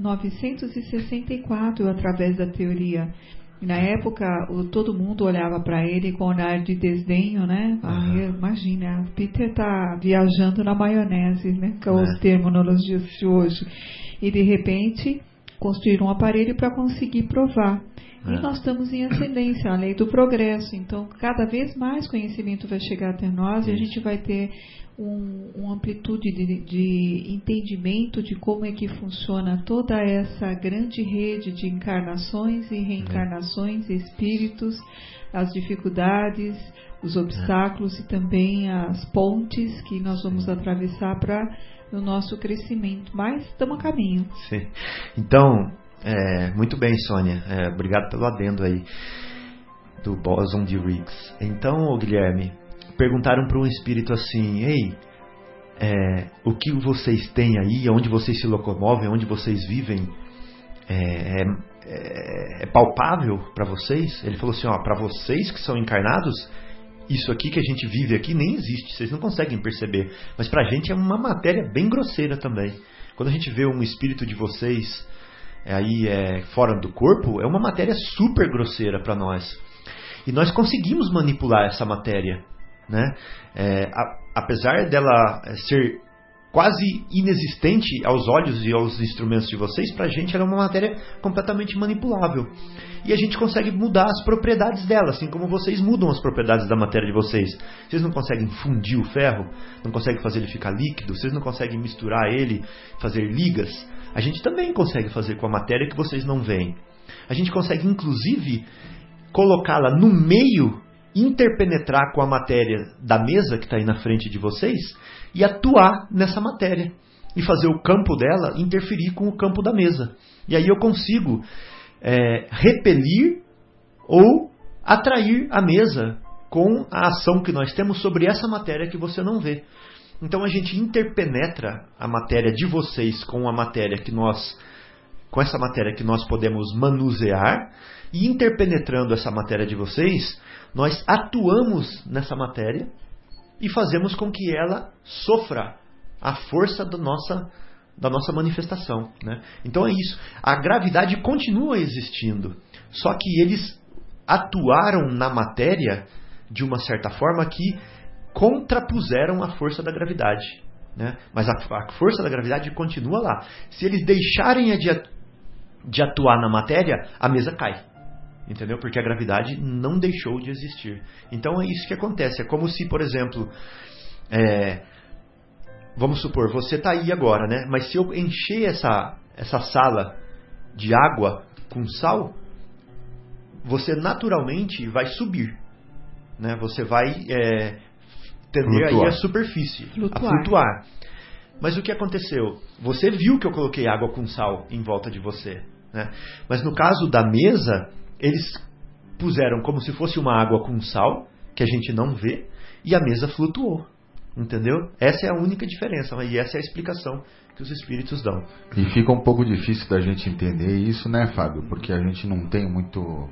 1964, através da teoria. Na época, o, todo mundo olhava para ele com um olhar de desdenho, né? Ah, imagina, o Peter está viajando na maionese, né? Que é os é. terminologias de hoje. E de repente, construíram um aparelho para conseguir provar. E é. nós estamos em ascendência, a lei do progresso. Então, cada vez mais conhecimento vai chegar até nós Isso. e a gente vai ter um, uma amplitude de, de, entendimento de como é que funciona toda essa grande rede de encarnações e reencarnações, espíritos, as dificuldades, os obstáculos e também as pontes que nós vamos atravessar para o nosso crescimento. Mas estamos a caminho. Sim. Então, é, muito bem, Sônia. É, obrigado pelo adendo aí do Boson de Riggs. Então, Guilherme, perguntaram para um espírito assim: Ei, é, o que vocês têm aí, onde vocês se locomovem, onde vocês vivem, é, é, é palpável para vocês? Ele falou assim: Ó, para vocês que são encarnados, isso aqui que a gente vive aqui nem existe, vocês não conseguem perceber. Mas para a gente é uma matéria bem grosseira também. Quando a gente vê um espírito de vocês é, aí é, fora do corpo, é uma matéria super grosseira para nós. E nós conseguimos manipular essa matéria. Né? É, a, apesar dela é, ser quase inexistente aos olhos e aos instrumentos de vocês, para a gente ela é uma matéria completamente manipulável. E a gente consegue mudar as propriedades dela, assim como vocês mudam as propriedades da matéria de vocês. Vocês não conseguem fundir o ferro, não conseguem fazer ele ficar líquido, vocês não conseguem misturar ele, fazer ligas. A gente também consegue fazer com a matéria que vocês não veem. A gente consegue, inclusive, colocá-la no meio interpenetrar com a matéria da mesa que está aí na frente de vocês e atuar nessa matéria e fazer o campo dela interferir com o campo da mesa. E aí eu consigo é, repelir ou atrair a mesa com a ação que nós temos sobre essa matéria que você não vê. Então a gente interpenetra a matéria de vocês com a matéria que nós com essa matéria que nós podemos manusear e interpenetrando essa matéria de vocês, nós atuamos nessa matéria e fazemos com que ela sofra a força da nossa, da nossa manifestação. Né? Então é isso. A gravidade continua existindo, só que eles atuaram na matéria de uma certa forma que contrapuseram a força da gravidade. Né? Mas a, a, força da gravidade continua lá. Se eles deixarem de, de atuar na matéria, a mesa cai entendeu? Porque a gravidade não deixou de existir. Então é isso que acontece. É como se, por exemplo, é, vamos supor, você está aí agora, né? Mas se eu encher essa, essa sala de água com sal, você naturalmente vai subir, né? Você vai é, tender aí a superfície, flutuar. a flutuar. Mas o que aconteceu? Você viu que eu coloquei água com sal em volta de você. Né? Mas no caso da mesa, eles puseram como se fosse uma água com sal, que a gente não vê, e a mesa flutuou. Entendeu? Essa é a única diferença, e essa é a explicação que os espíritos dão. E fica um pouco difícil da gente entender isso, né, Fábio? Porque a gente não tem muito,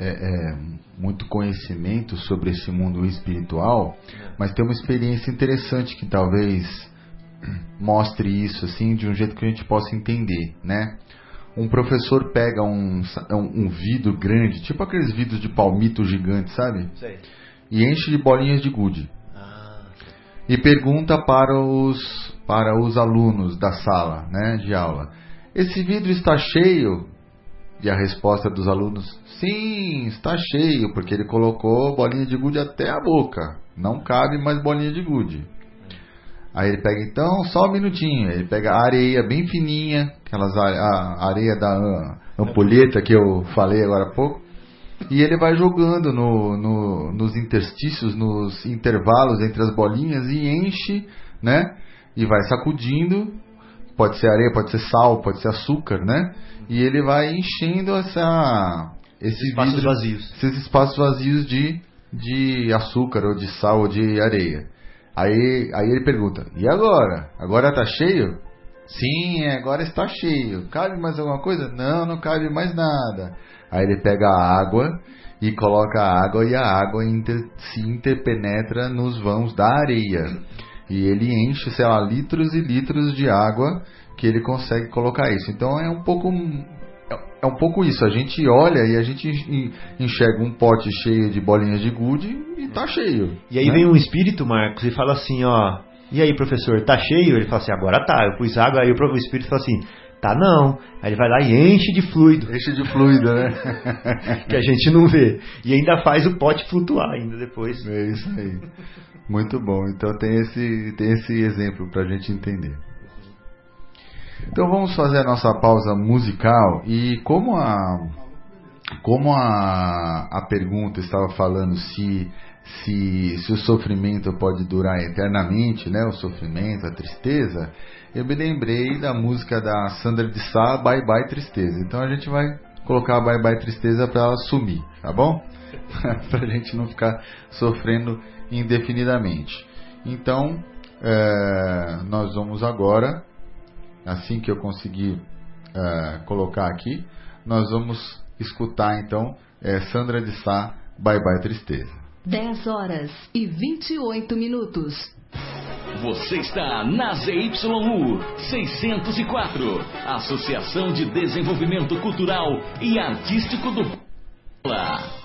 é, é, muito conhecimento sobre esse mundo espiritual, mas tem uma experiência interessante que talvez [clears throat] mostre isso assim de um jeito que a gente possa entender, né? um professor pega um, um, vidro grande, tipo aqueles vidros de palmito gigante, sabe? Sei. E enche de bolinhas de gude. Ah. E pergunta para os, para os alunos da sala né, de aula: Esse vidro está cheio? E a resposta dos alunos: Sim, está cheio, porque ele colocou bolinha de gude até a boca. Não cabe mais bolinha de gude. Aí ele pega então, só um minutinho, ele pega areia bem fininha, aquelas a, areia da ampulheta que eu falei agora há pouco, e ele vai jogando no, no, nos interstícios, nos intervalos entre as bolinhas e enche, né? E vai sacudindo pode ser areia, pode ser sal, pode ser açúcar, né? E ele vai enchendo essa esses espaços vidros, vazios. Esses espaços vazios de, de açúcar ou de sal ou de areia. Aí, aí ele pergunta: "E agora? Agora tá cheio?" Sim, agora está cheio. Cabe mais alguma coisa? Não, não cabe mais nada. Aí ele pega a água e coloca a água e a água inter, se interpenetra nos vãos da areia. E ele enche, sei lá, litros e litros de água que ele consegue colocar isso. Então é um pouco é um pouco isso. A gente olha e a gente enxerga um pote cheio de bolinhas de gude e tá cheio. E aí né? vem um espírito, Marcos, e fala assim, ó, e aí, professor, tá cheio? Ele fala assim, agora tá. Eu pus água, aí o espírito fala assim, tá não. Aí ele vai lá e enche de fluido. Enche de fluido, né? [laughs] que a gente não vê. E ainda faz o pote flutuar ainda depois. É isso aí. Muito bom. Então tem esse, tem esse exemplo pra gente entender. Então vamos fazer a nossa pausa musical e como a como a, a pergunta estava falando se se, se o sofrimento pode durar eternamente, né? O sofrimento, a tristeza. Eu me lembrei da música da Sandra de Sá, Bye Bye Tristeza. Então a gente vai colocar a Bye Bye Tristeza para ela sumir, tá bom? [laughs] para a gente não ficar sofrendo indefinidamente. Então é, nós vamos agora, assim que eu conseguir é, colocar aqui, nós vamos escutar então é, Sandra de Sá, Bye Bye Tristeza. 10 horas e 28 minutos. Você está na ZYU 604, Associação de Desenvolvimento Cultural e Artístico do 10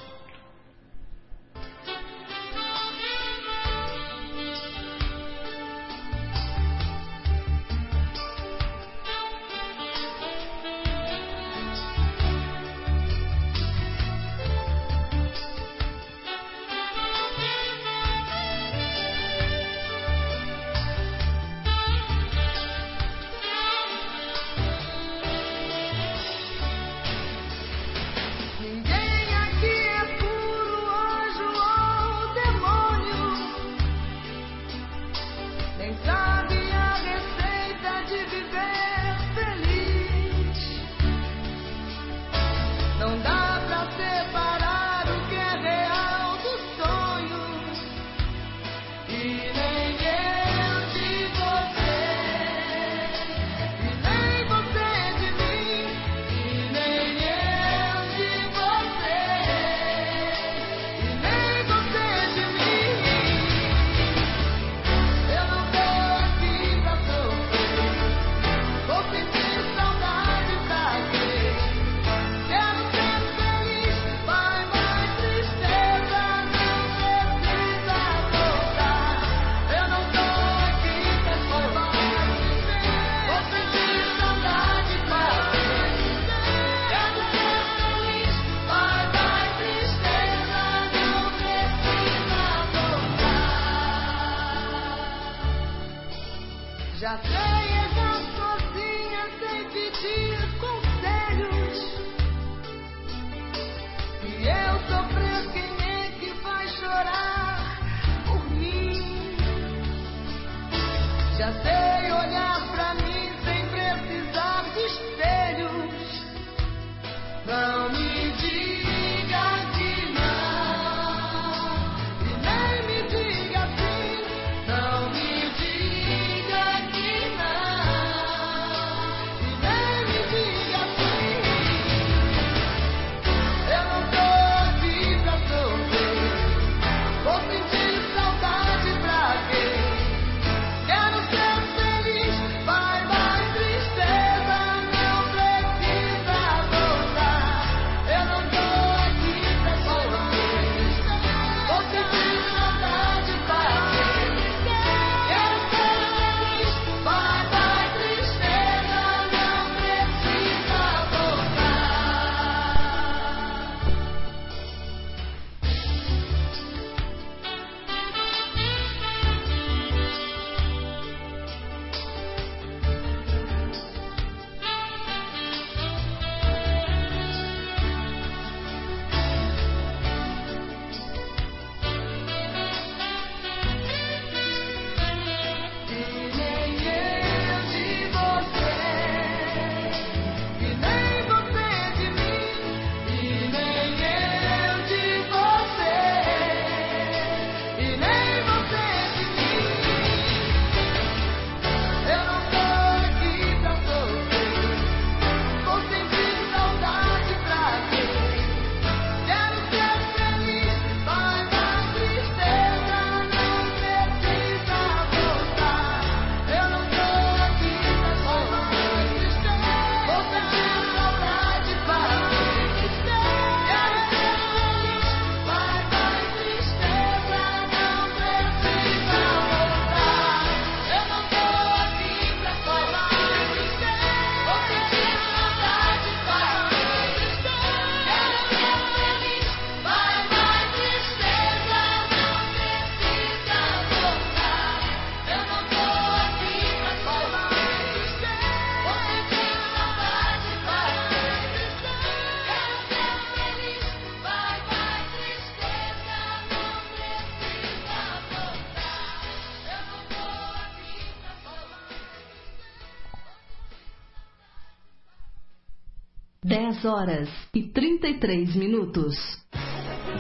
horas e 33 minutos.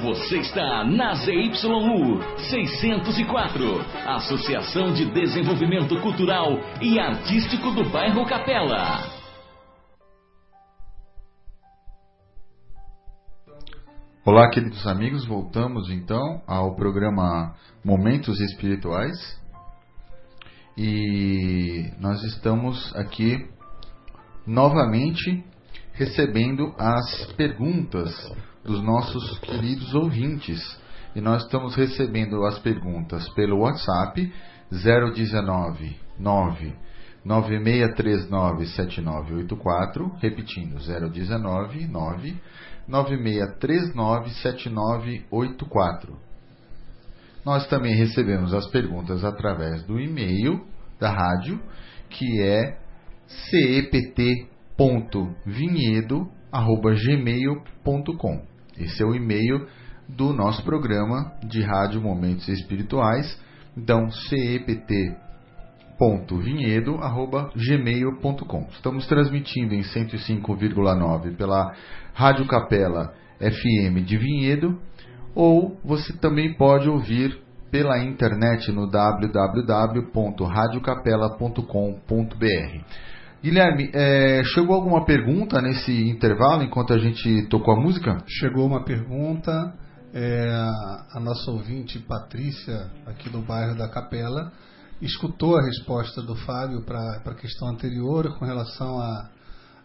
Você está na ZYU 604, Associação de Desenvolvimento Cultural e Artístico do Bairro Capela. Olá, queridos amigos, voltamos então ao programa Momentos Espirituais. E nós estamos aqui novamente recebendo as perguntas dos nossos queridos ouvintes. E nós estamos recebendo as perguntas pelo WhatsApp 019 9 9639 7984, repetindo 019 9 9639 7984. Nós também recebemos as perguntas através do e-mail da rádio, que é cept.vinhedo@gmail.com. Esse é o e-mail do nosso programa de rádio Momentos Espirituais. Então, cept.vinhedo@gmail.com. Estamos transmitindo em 105,9 pela Rádio Capela FM de Vinhedo, ou você também pode ouvir pela internet no www.radiocapela.com.br. Guilherme, é, chegou alguma pergunta nesse intervalo enquanto a gente tocou a música? Chegou uma pergunta. É, a nossa ouvinte Patrícia, aqui do bairro da Capela, escutou a resposta do Fábio para a questão anterior com relação à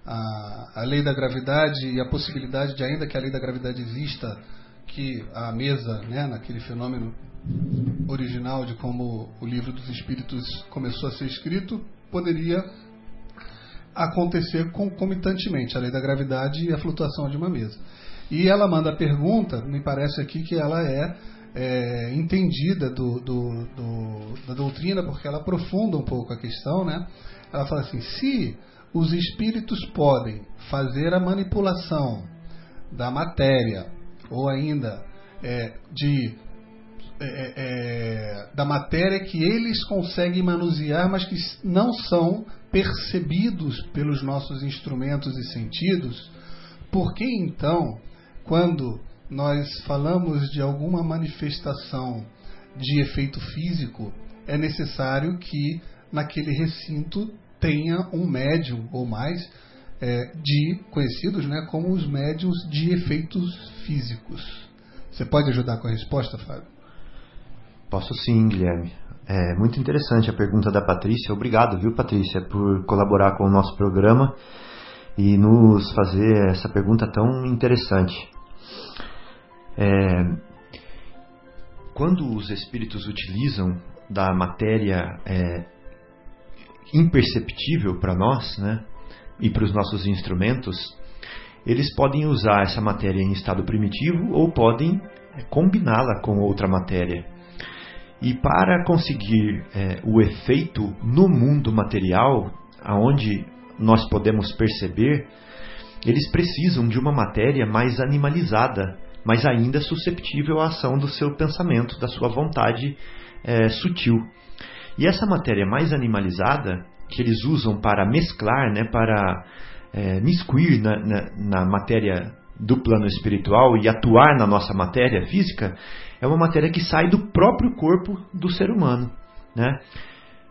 a, a, a, lei da gravidade e a possibilidade de, ainda que a lei da gravidade exista, que a mesa, né, naquele fenômeno original de como o livro dos espíritos começou a ser escrito, poderia acontecer concomitantemente a lei da gravidade e a flutuação de uma mesa. E ela manda a pergunta, me parece aqui que ela é, é entendida do, do, do, da doutrina, porque ela aprofunda um pouco a questão, né? Ela fala assim: se os espíritos podem fazer a manipulação da matéria, ou ainda é, de é, é, é, da matéria que eles conseguem manusear, mas que não são percebidos pelos nossos instrumentos e sentidos, por que então, quando nós falamos de alguma manifestação de efeito físico, é necessário que naquele recinto tenha um médium ou mais é, de conhecidos né, como os médiums de efeitos físicos. Você pode ajudar com a resposta, Fábio? Posso sim, Guilherme. É muito interessante a pergunta da Patrícia. Obrigado, viu, Patrícia, por colaborar com o nosso programa e nos fazer essa pergunta tão interessante. É, quando os espíritos utilizam da matéria é, imperceptível para nós, né, e para os nossos instrumentos, eles podem usar essa matéria em estado primitivo ou podem combiná-la com outra matéria. E para conseguir é, o efeito no mundo material, aonde nós podemos perceber, eles precisam de uma matéria mais animalizada, mas ainda susceptível à ação do seu pensamento, da sua vontade é, sutil. E essa matéria mais animalizada, que eles usam para mesclar, né, para é, miscuir na, na, na matéria do plano espiritual e atuar na nossa matéria física, é uma matéria que sai do próprio corpo do ser humano, né?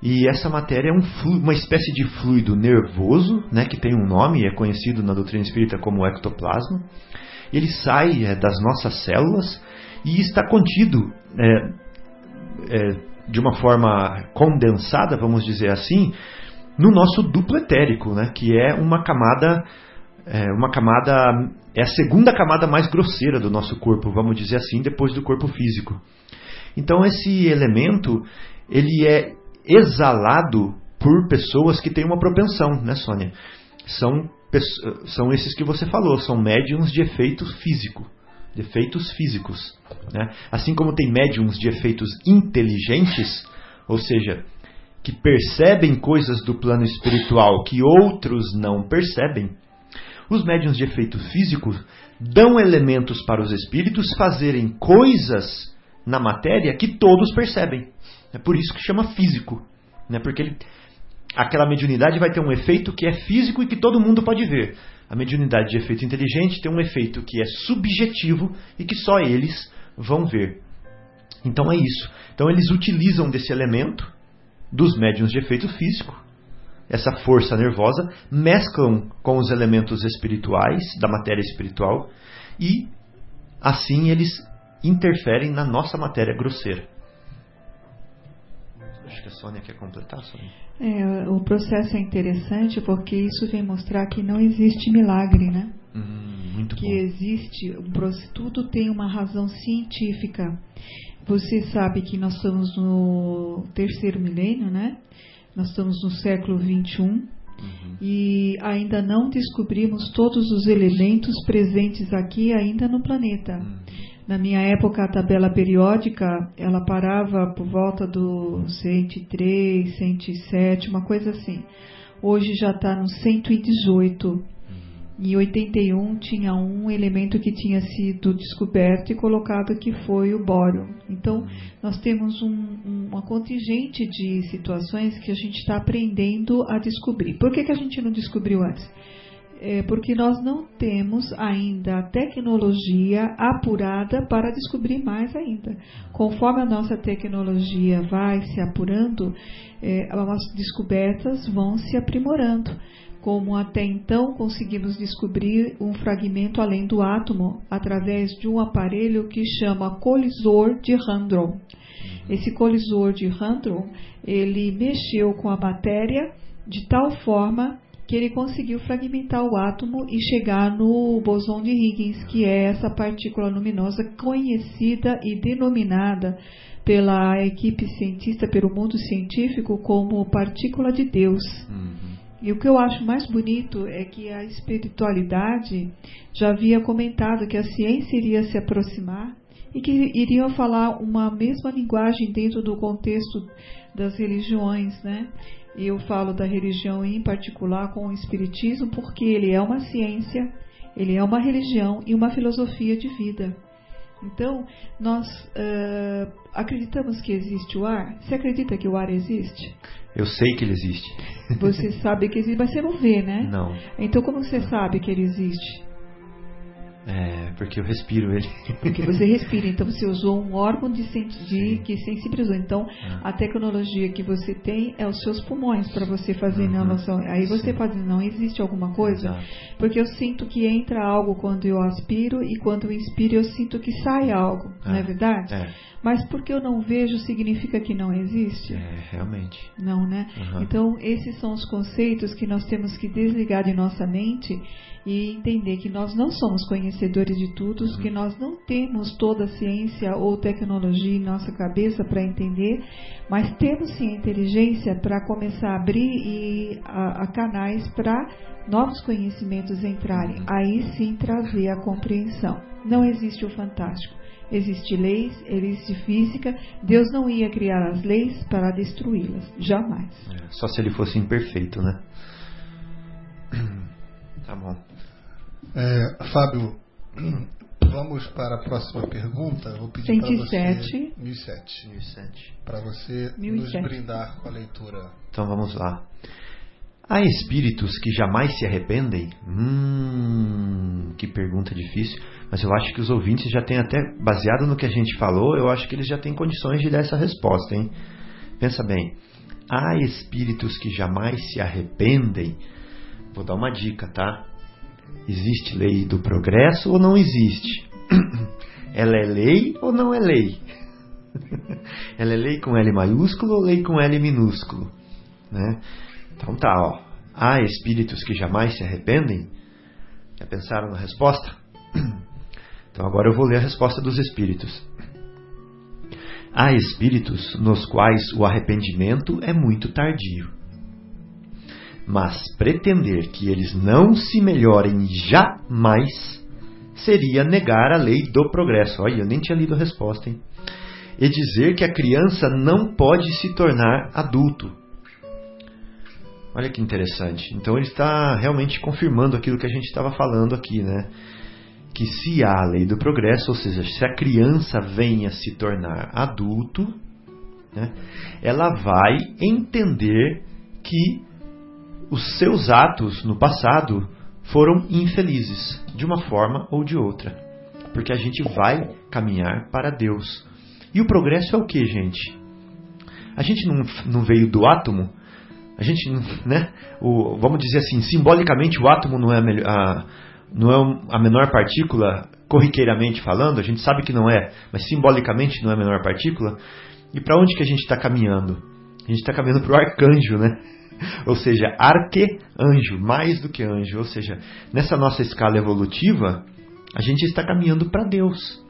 E essa matéria é um fluido, uma espécie de fluido nervoso, né, que tem um nome, é conhecido na doutrina espírita como ectoplasma. Ele sai é, das nossas células e está contido é, é, de uma forma condensada, vamos dizer assim, no nosso duplo etérico, né, que é uma camada é uma camada, é a segunda camada mais grosseira do nosso corpo, vamos dizer assim, depois do corpo físico. Então esse elemento, ele é exalado por pessoas que têm uma propensão, né, Sônia? São, são esses que você falou, são médiums de efeito físico, de efeitos físicos. Né? Assim como tem médiums de efeitos inteligentes, ou seja, que percebem coisas do plano espiritual que outros não percebem, os médiums de efeito físico dão elementos para os espíritos fazerem coisas na matéria que todos percebem. É por isso que chama físico. Né? Porque ele, aquela mediunidade vai ter um efeito que é físico e que todo mundo pode ver. A mediunidade de efeito inteligente tem um efeito que é subjetivo e que só eles vão ver. Então é isso. Então eles utilizam desse elemento dos médiums de efeito físico, essa força nervosa, mesclam com os elementos espirituais, da matéria espiritual, e assim eles interferem na nossa matéria grosseira. Acho que a Sônia quer completar, Sônia. É, o processo é interessante porque isso vem mostrar que não existe milagre, né? Hum, muito que bom. existe, tudo tem uma razão científica. Você sabe que nós estamos no terceiro milênio, né? Nós estamos no século 21 uhum. e ainda não descobrimos todos os elementos presentes aqui ainda no planeta. Uhum. Na minha época, a tabela periódica, ela parava por volta do 103, 107, uma coisa assim. Hoje já está no 118. Em 81 tinha um elemento que tinha sido descoberto e colocado que foi o bório. Então nós temos um, um, uma contingente de situações que a gente está aprendendo a descobrir. Por que, que a gente não descobriu antes? é porque nós não temos ainda tecnologia apurada para descobrir mais ainda. Conforme a nossa tecnologia vai se apurando, é, as descobertas vão se aprimorando. Como até então conseguimos descobrir um fragmento além do átomo através de um aparelho que chama colisor de Hadron. Esse colisor de Hadron ele mexeu com a matéria de tal forma que ele conseguiu fragmentar o átomo e chegar no bosão de Higgins, que é essa partícula luminosa conhecida e denominada pela equipe cientista, pelo mundo científico, como partícula de Deus. Uhum. E o que eu acho mais bonito é que a espiritualidade já havia comentado que a ciência iria se aproximar e que iriam falar uma mesma linguagem dentro do contexto das religiões, né? E eu falo da religião em particular com o Espiritismo porque ele é uma ciência, ele é uma religião e uma filosofia de vida. Então, nós uh, acreditamos que existe o ar. Você acredita que o ar existe? Eu sei que ele existe. Você sabe que existe, mas você não vê, né? Não. Então, como você sabe que ele existe? É, porque eu respiro ele. [laughs] Porque você respira, então você usou um órgão de, de que sensibilizou. Então, é. a tecnologia que você tem é os seus pulmões para você fazer uhum. inalação. Aí você Sim. pode dizer, não existe alguma coisa? Exato. Porque eu sinto que entra algo quando eu aspiro e quando eu inspiro eu sinto que sai algo, é. não é verdade? É. Mas porque eu não vejo significa que não existe? É, realmente. Não, né? Uhum. Então, esses são os conceitos que nós temos que desligar de nossa mente e entender que nós não somos conhecedores de tudo, uhum. que nós não temos toda a ciência ou tecnologia em nossa cabeça para entender, mas temos sim a inteligência para começar a abrir e a, a canais para novos conhecimentos entrarem. Uhum. Aí sim trazer a compreensão. Não existe o fantástico. Existem leis, existe física. Deus não ia criar as leis para destruí-las, jamais. É, só se ele fosse imperfeito, né? [clears throat] Tá bom. É, Fábio, [clears throat] vamos para a próxima pergunta. Vou pedir para você 1007. 1007. Para você 1007. nos brindar com a leitura. Então vamos lá. Há espíritos que jamais se arrependem? Hum, que pergunta difícil. Mas eu acho que os ouvintes já têm até, baseado no que a gente falou, eu acho que eles já têm condições de dar essa resposta, hein? Pensa bem. Há espíritos que jamais se arrependem? Vou dar uma dica, tá? Existe lei do progresso ou não existe? [clears throat] Ela é lei ou não é lei? [laughs] Ela é lei com L maiúsculo ou lei com L minúsculo? Né? Então tá, ó. Há espíritos que jamais se arrependem? Já pensaram na resposta? [clears throat] Então agora eu vou ler a resposta dos espíritos. Há espíritos nos quais o arrependimento é muito tardio. Mas pretender que eles não se melhorem jamais seria negar a lei do progresso. Olha, eu nem tinha lido a resposta, hein? E dizer que a criança não pode se tornar adulto. Olha que interessante. Então ele está realmente confirmando aquilo que a gente estava falando aqui, né? Que se há a lei do progresso, ou seja, se a criança venha se tornar adulto, né, ela vai entender que os seus atos no passado foram infelizes, de uma forma ou de outra. Porque a gente vai caminhar para Deus. E o progresso é o que, gente? A gente não, não veio do átomo, a gente, né? O, vamos dizer assim, simbolicamente o átomo não é a, a, não é a menor partícula, corriqueiramente falando, a gente sabe que não é, mas simbolicamente não é a menor partícula. E para onde que a gente está caminhando? A gente está caminhando para o arcanjo, né? Ou seja, arque-anjo, mais do que anjo. Ou seja, nessa nossa escala evolutiva, a gente está caminhando para Deus.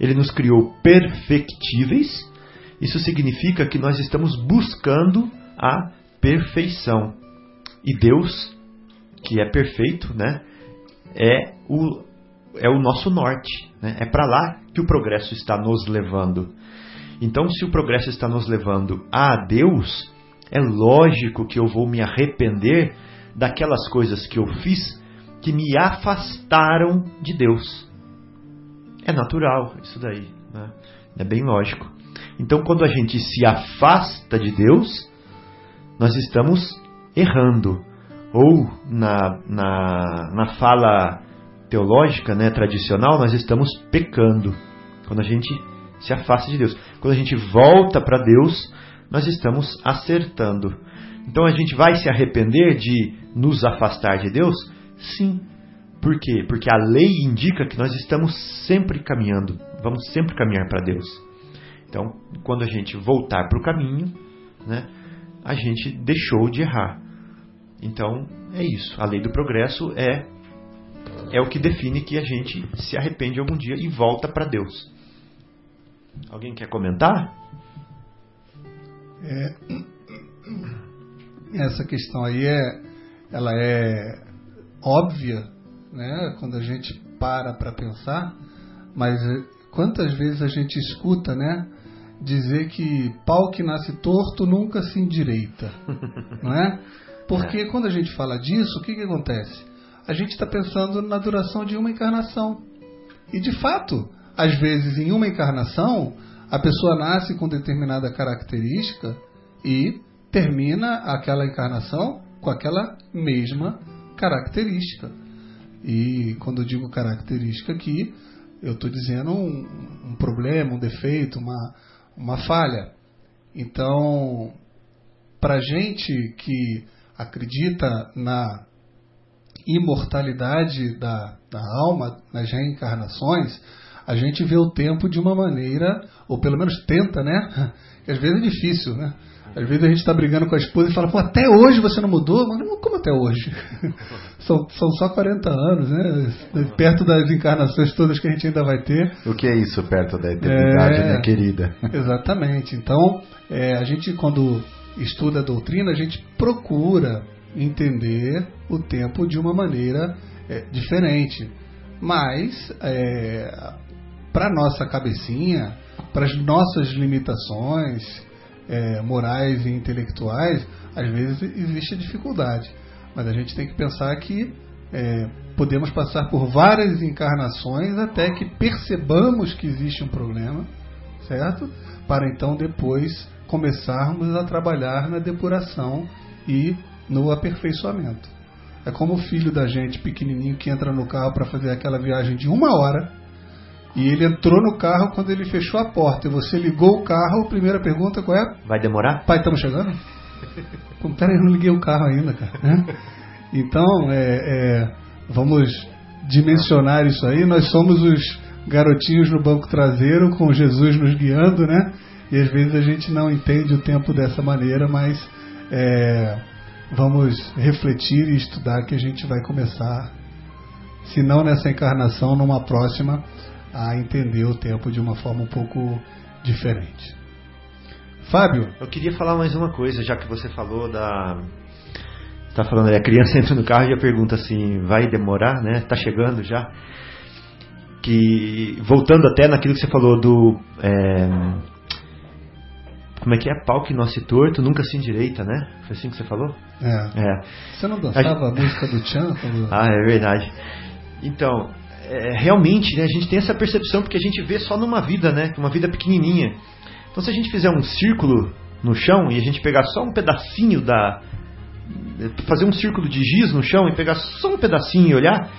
Ele nos criou perfectíveis. Isso significa que nós estamos buscando a perfeição. E Deus, que é perfeito, né, é o, é o nosso norte. Né? É para lá que o progresso está nos levando. Então, se o progresso está nos levando a Deus, é lógico que eu vou me arrepender daquelas coisas que eu fiz que me afastaram de Deus. É natural isso daí, né? é bem lógico. Então, quando a gente se afasta de Deus, nós estamos errando. Ou, na, na, na fala teológica, né, tradicional, nós estamos pecando. Quando a gente se afasta de Deus. Quando a gente volta para Deus, nós estamos acertando. Então a gente vai se arrepender de nos afastar de Deus? Sim. Por quê? Porque a lei indica que nós estamos sempre caminhando, vamos sempre caminhar para Deus. Então, quando a gente voltar para o caminho, né, a gente deixou de errar. Então, é isso. A lei do progresso é é o que define que a gente se arrepende algum dia e volta para Deus. Alguém quer comentar? É, essa questão aí é, ela é óbvia, né? Quando a gente para para pensar, mas quantas vezes a gente escuta, né? dizer que pau que nasce torto nunca se endireita, [laughs] não é? Porque quando a gente fala disso, o que, que acontece? A gente está pensando na duração de uma encarnação. E de fato, às vezes em uma encarnação, a pessoa nasce com determinada característica e termina aquela encarnação com aquela mesma característica. E quando eu digo característica aqui, eu estou dizendo um, um, problema, um defeito, uma, uma falha. Então, para gente que acredita na imortalidade da, da alma, nas reencarnações, a gente vê o tempo de uma maneira, ou pelo menos tenta, né? Que às vezes é difícil, né? Às vezes a gente está brigando com a esposa e fala, pô, até hoje você não mudou? Como até hoje? [laughs] são, são só 40 anos, né? Perto das encarnações todas que a gente ainda vai ter. O que é isso perto da eternidade, é, minha querida? [laughs] Exatamente. Então, é, a gente, quando estuda a doutrina, a gente procura entender o tempo de uma maneira é, diferente. Mas, é, para nossa cabecinha, para as nossas limitações, é, morais e intelectuais, às vezes existe dificuldade. Mas a gente tem que pensar que é, podemos passar por várias encarnações até que percebamos que existe um problema, certo? Para então depois começarmos a trabalhar na depuração e no aperfeiçoamento. É como o filho da gente pequenininho que entra no carro para fazer aquela viagem de uma hora e ele entrou no carro quando ele fechou a porta. E você ligou o carro, a primeira pergunta qual é? Vai demorar? Pai, estamos chegando? [laughs] Pô, peraí, eu não liguei o carro ainda, cara. Né? Então, é, é, vamos dimensionar isso aí. Nós somos os garotinhos no banco traseiro, com Jesus nos guiando, né? E às vezes a gente não entende o tempo dessa maneira, mas é, vamos refletir e estudar que a gente vai começar, se não nessa encarnação, numa próxima a entender o tempo de uma forma um pouco diferente. Fábio? Eu queria falar mais uma coisa, já que você falou da. Está falando, a criança entra no carro e já pergunta assim: vai demorar, né? Está chegando já. Que voltando até naquilo que você falou do é, como é que é? Pau que nasce torto, nunca se endireita, né? Foi assim que você falou? É. é. Você não dançava a, a música do Chan? Quando... [laughs] Ah, é verdade. Então, é, realmente né, a gente tem essa percepção porque a gente vê só numa vida, né? Uma vida pequenininha. Então se a gente fizer um círculo no chão e a gente pegar só um pedacinho da fazer um círculo de giz no chão e pegar só um pedacinho e olhar,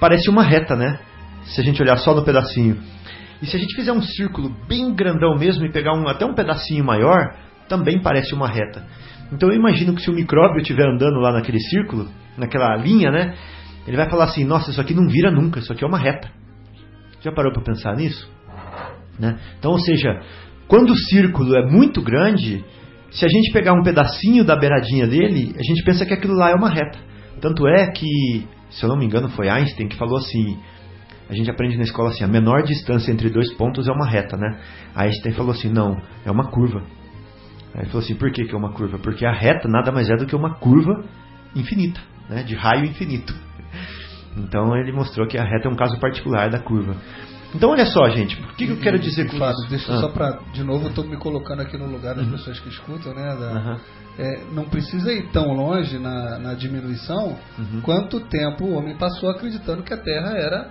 parece uma reta, né? Se a gente olhar só no pedacinho. E se a gente fizer um círculo bem grandão mesmo e pegar um, até um pedacinho maior, também parece uma reta. Então eu imagino que se o micróbio estiver andando lá naquele círculo, naquela linha, né? Ele vai falar assim: nossa, isso aqui não vira nunca, isso aqui é uma reta. Já parou para pensar nisso? Né? Então, ou seja, quando o círculo é muito grande, se a gente pegar um pedacinho da beiradinha dele, a gente pensa que aquilo lá é uma reta. Tanto é que, se eu não me engano, foi Einstein que falou assim: a gente aprende na escola assim, a menor distância entre dois pontos é uma reta, né? Einstein falou assim, não, é uma curva. Aí ele falou assim, por que, que é uma curva? Porque a reta nada mais é do que uma curva infinita, né? de raio infinito. Então ele mostrou que a reta é um caso particular da curva. Então olha só, gente, o que, que eu quero dizer com Fábio, isso? deixa ah. só para de novo, eu estou me colocando aqui no lugar das uhum. pessoas que escutam, né? Da, uhum. é, não precisa ir tão longe na, na diminuição uhum. quanto tempo o homem passou acreditando que a Terra era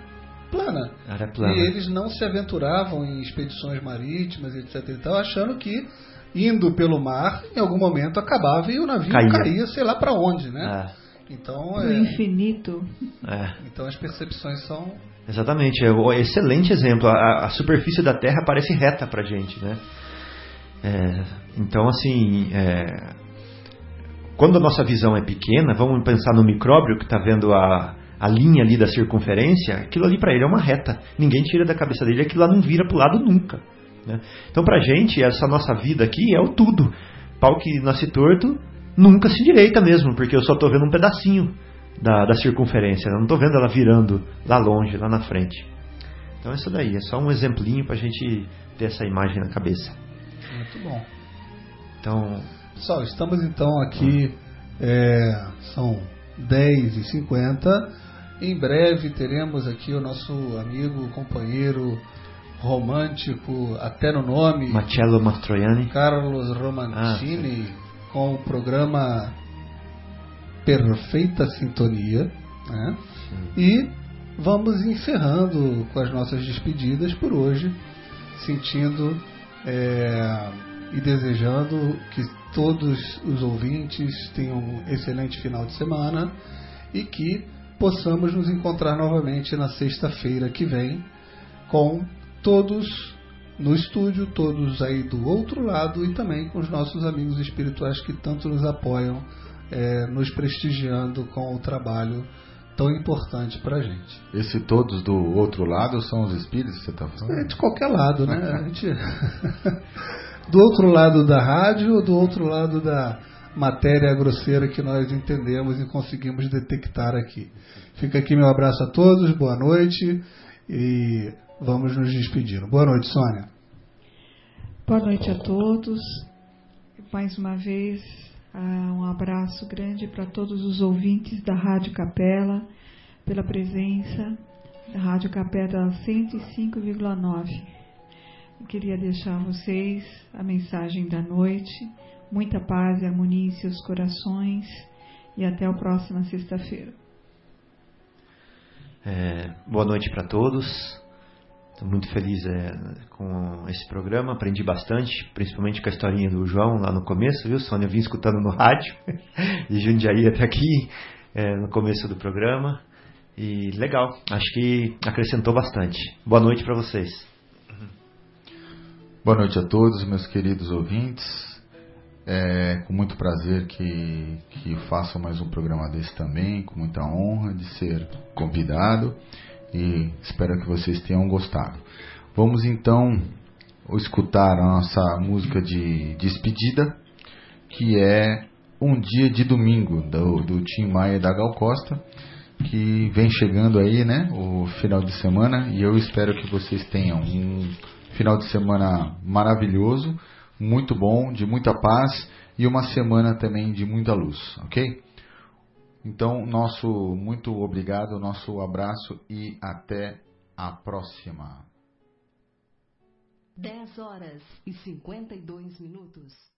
plana. Era plana. E eles não se aventuravam em expedições marítimas, etc. E tal, achando que indo pelo mar, em algum momento acabava e o navio caía, caía sei lá para onde, né? É. Então é, infinito. É. Então as percepções são exatamente é um excelente exemplo. A, a superfície da Terra parece reta para gente, né? É, então assim, é, quando a nossa visão é pequena, vamos pensar no micróbio que está vendo a a linha ali da circunferência, aquilo ali para ele é uma reta. Ninguém tira da cabeça dele, aquilo lá não vira para o lado nunca. Né? Então, para a gente, essa nossa vida aqui é o tudo. Pau que nasce torto nunca se direita mesmo, porque eu só estou vendo um pedacinho da, da circunferência, eu não estou vendo ela virando lá longe, lá na frente. Então, isso daí é só um exemplinho para a gente ter essa imagem na cabeça. Muito bom. Então, pessoal, estamos então aqui, é, são 10 e 50 em breve teremos aqui o nosso amigo, companheiro romântico, até no nome, Marcello Mastroianni, Carlos Romancini, ah, com o programa Perfeita Sintonia. Né? E vamos encerrando com as nossas despedidas por hoje, sentindo é, e desejando que todos os ouvintes tenham um excelente final de semana e que possamos nos encontrar novamente na sexta-feira que vem com todos no estúdio, todos aí do outro lado e também com os nossos amigos espirituais que tanto nos apoiam, é, nos prestigiando com o trabalho tão importante para a gente. Esse todos do outro lado são os espíritos que você está falando? É de qualquer lado, né? A gente... [laughs] do outro lado da rádio ou do outro lado da matéria grosseira que nós entendemos e conseguimos detectar aqui. Fica aqui meu abraço a todos, boa noite e vamos nos despedindo. Boa noite, Sônia. Boa noite a todos. Mais uma vez, ah, um abraço grande para todos os ouvintes da Rádio Capela, pela presença da Rádio Capela 105,9. Queria deixar a vocês a mensagem da noite muita paz e harmonia em seus corações e até a próxima sexta-feira. É, boa noite para todos. Estou muito feliz é, com esse programa. Aprendi bastante, principalmente com a historinha do João lá no começo, viu, Sônia? Eu vim escutando no [laughs] rádio de Jundiaí até aqui é, no começo do programa. E legal, acho que acrescentou bastante. Boa noite para vocês. Boa noite a todos, meus queridos ouvintes. É com muito prazer que, que faço mais um programa desse também, com muita honra de ser convidado e espero que vocês tenham gostado. Vamos então escutar a nossa música de despedida, que é Um Dia de Domingo, do, do Tim Maia e da Gal Costa, que vem chegando aí, né, o final de semana, e eu espero que vocês tenham um final de semana maravilhoso muito bom, de muita paz e uma semana também de muita luz, ok? Então, nosso muito obrigado, nosso abraço e até a próxima. 10 horas e 52 minutos.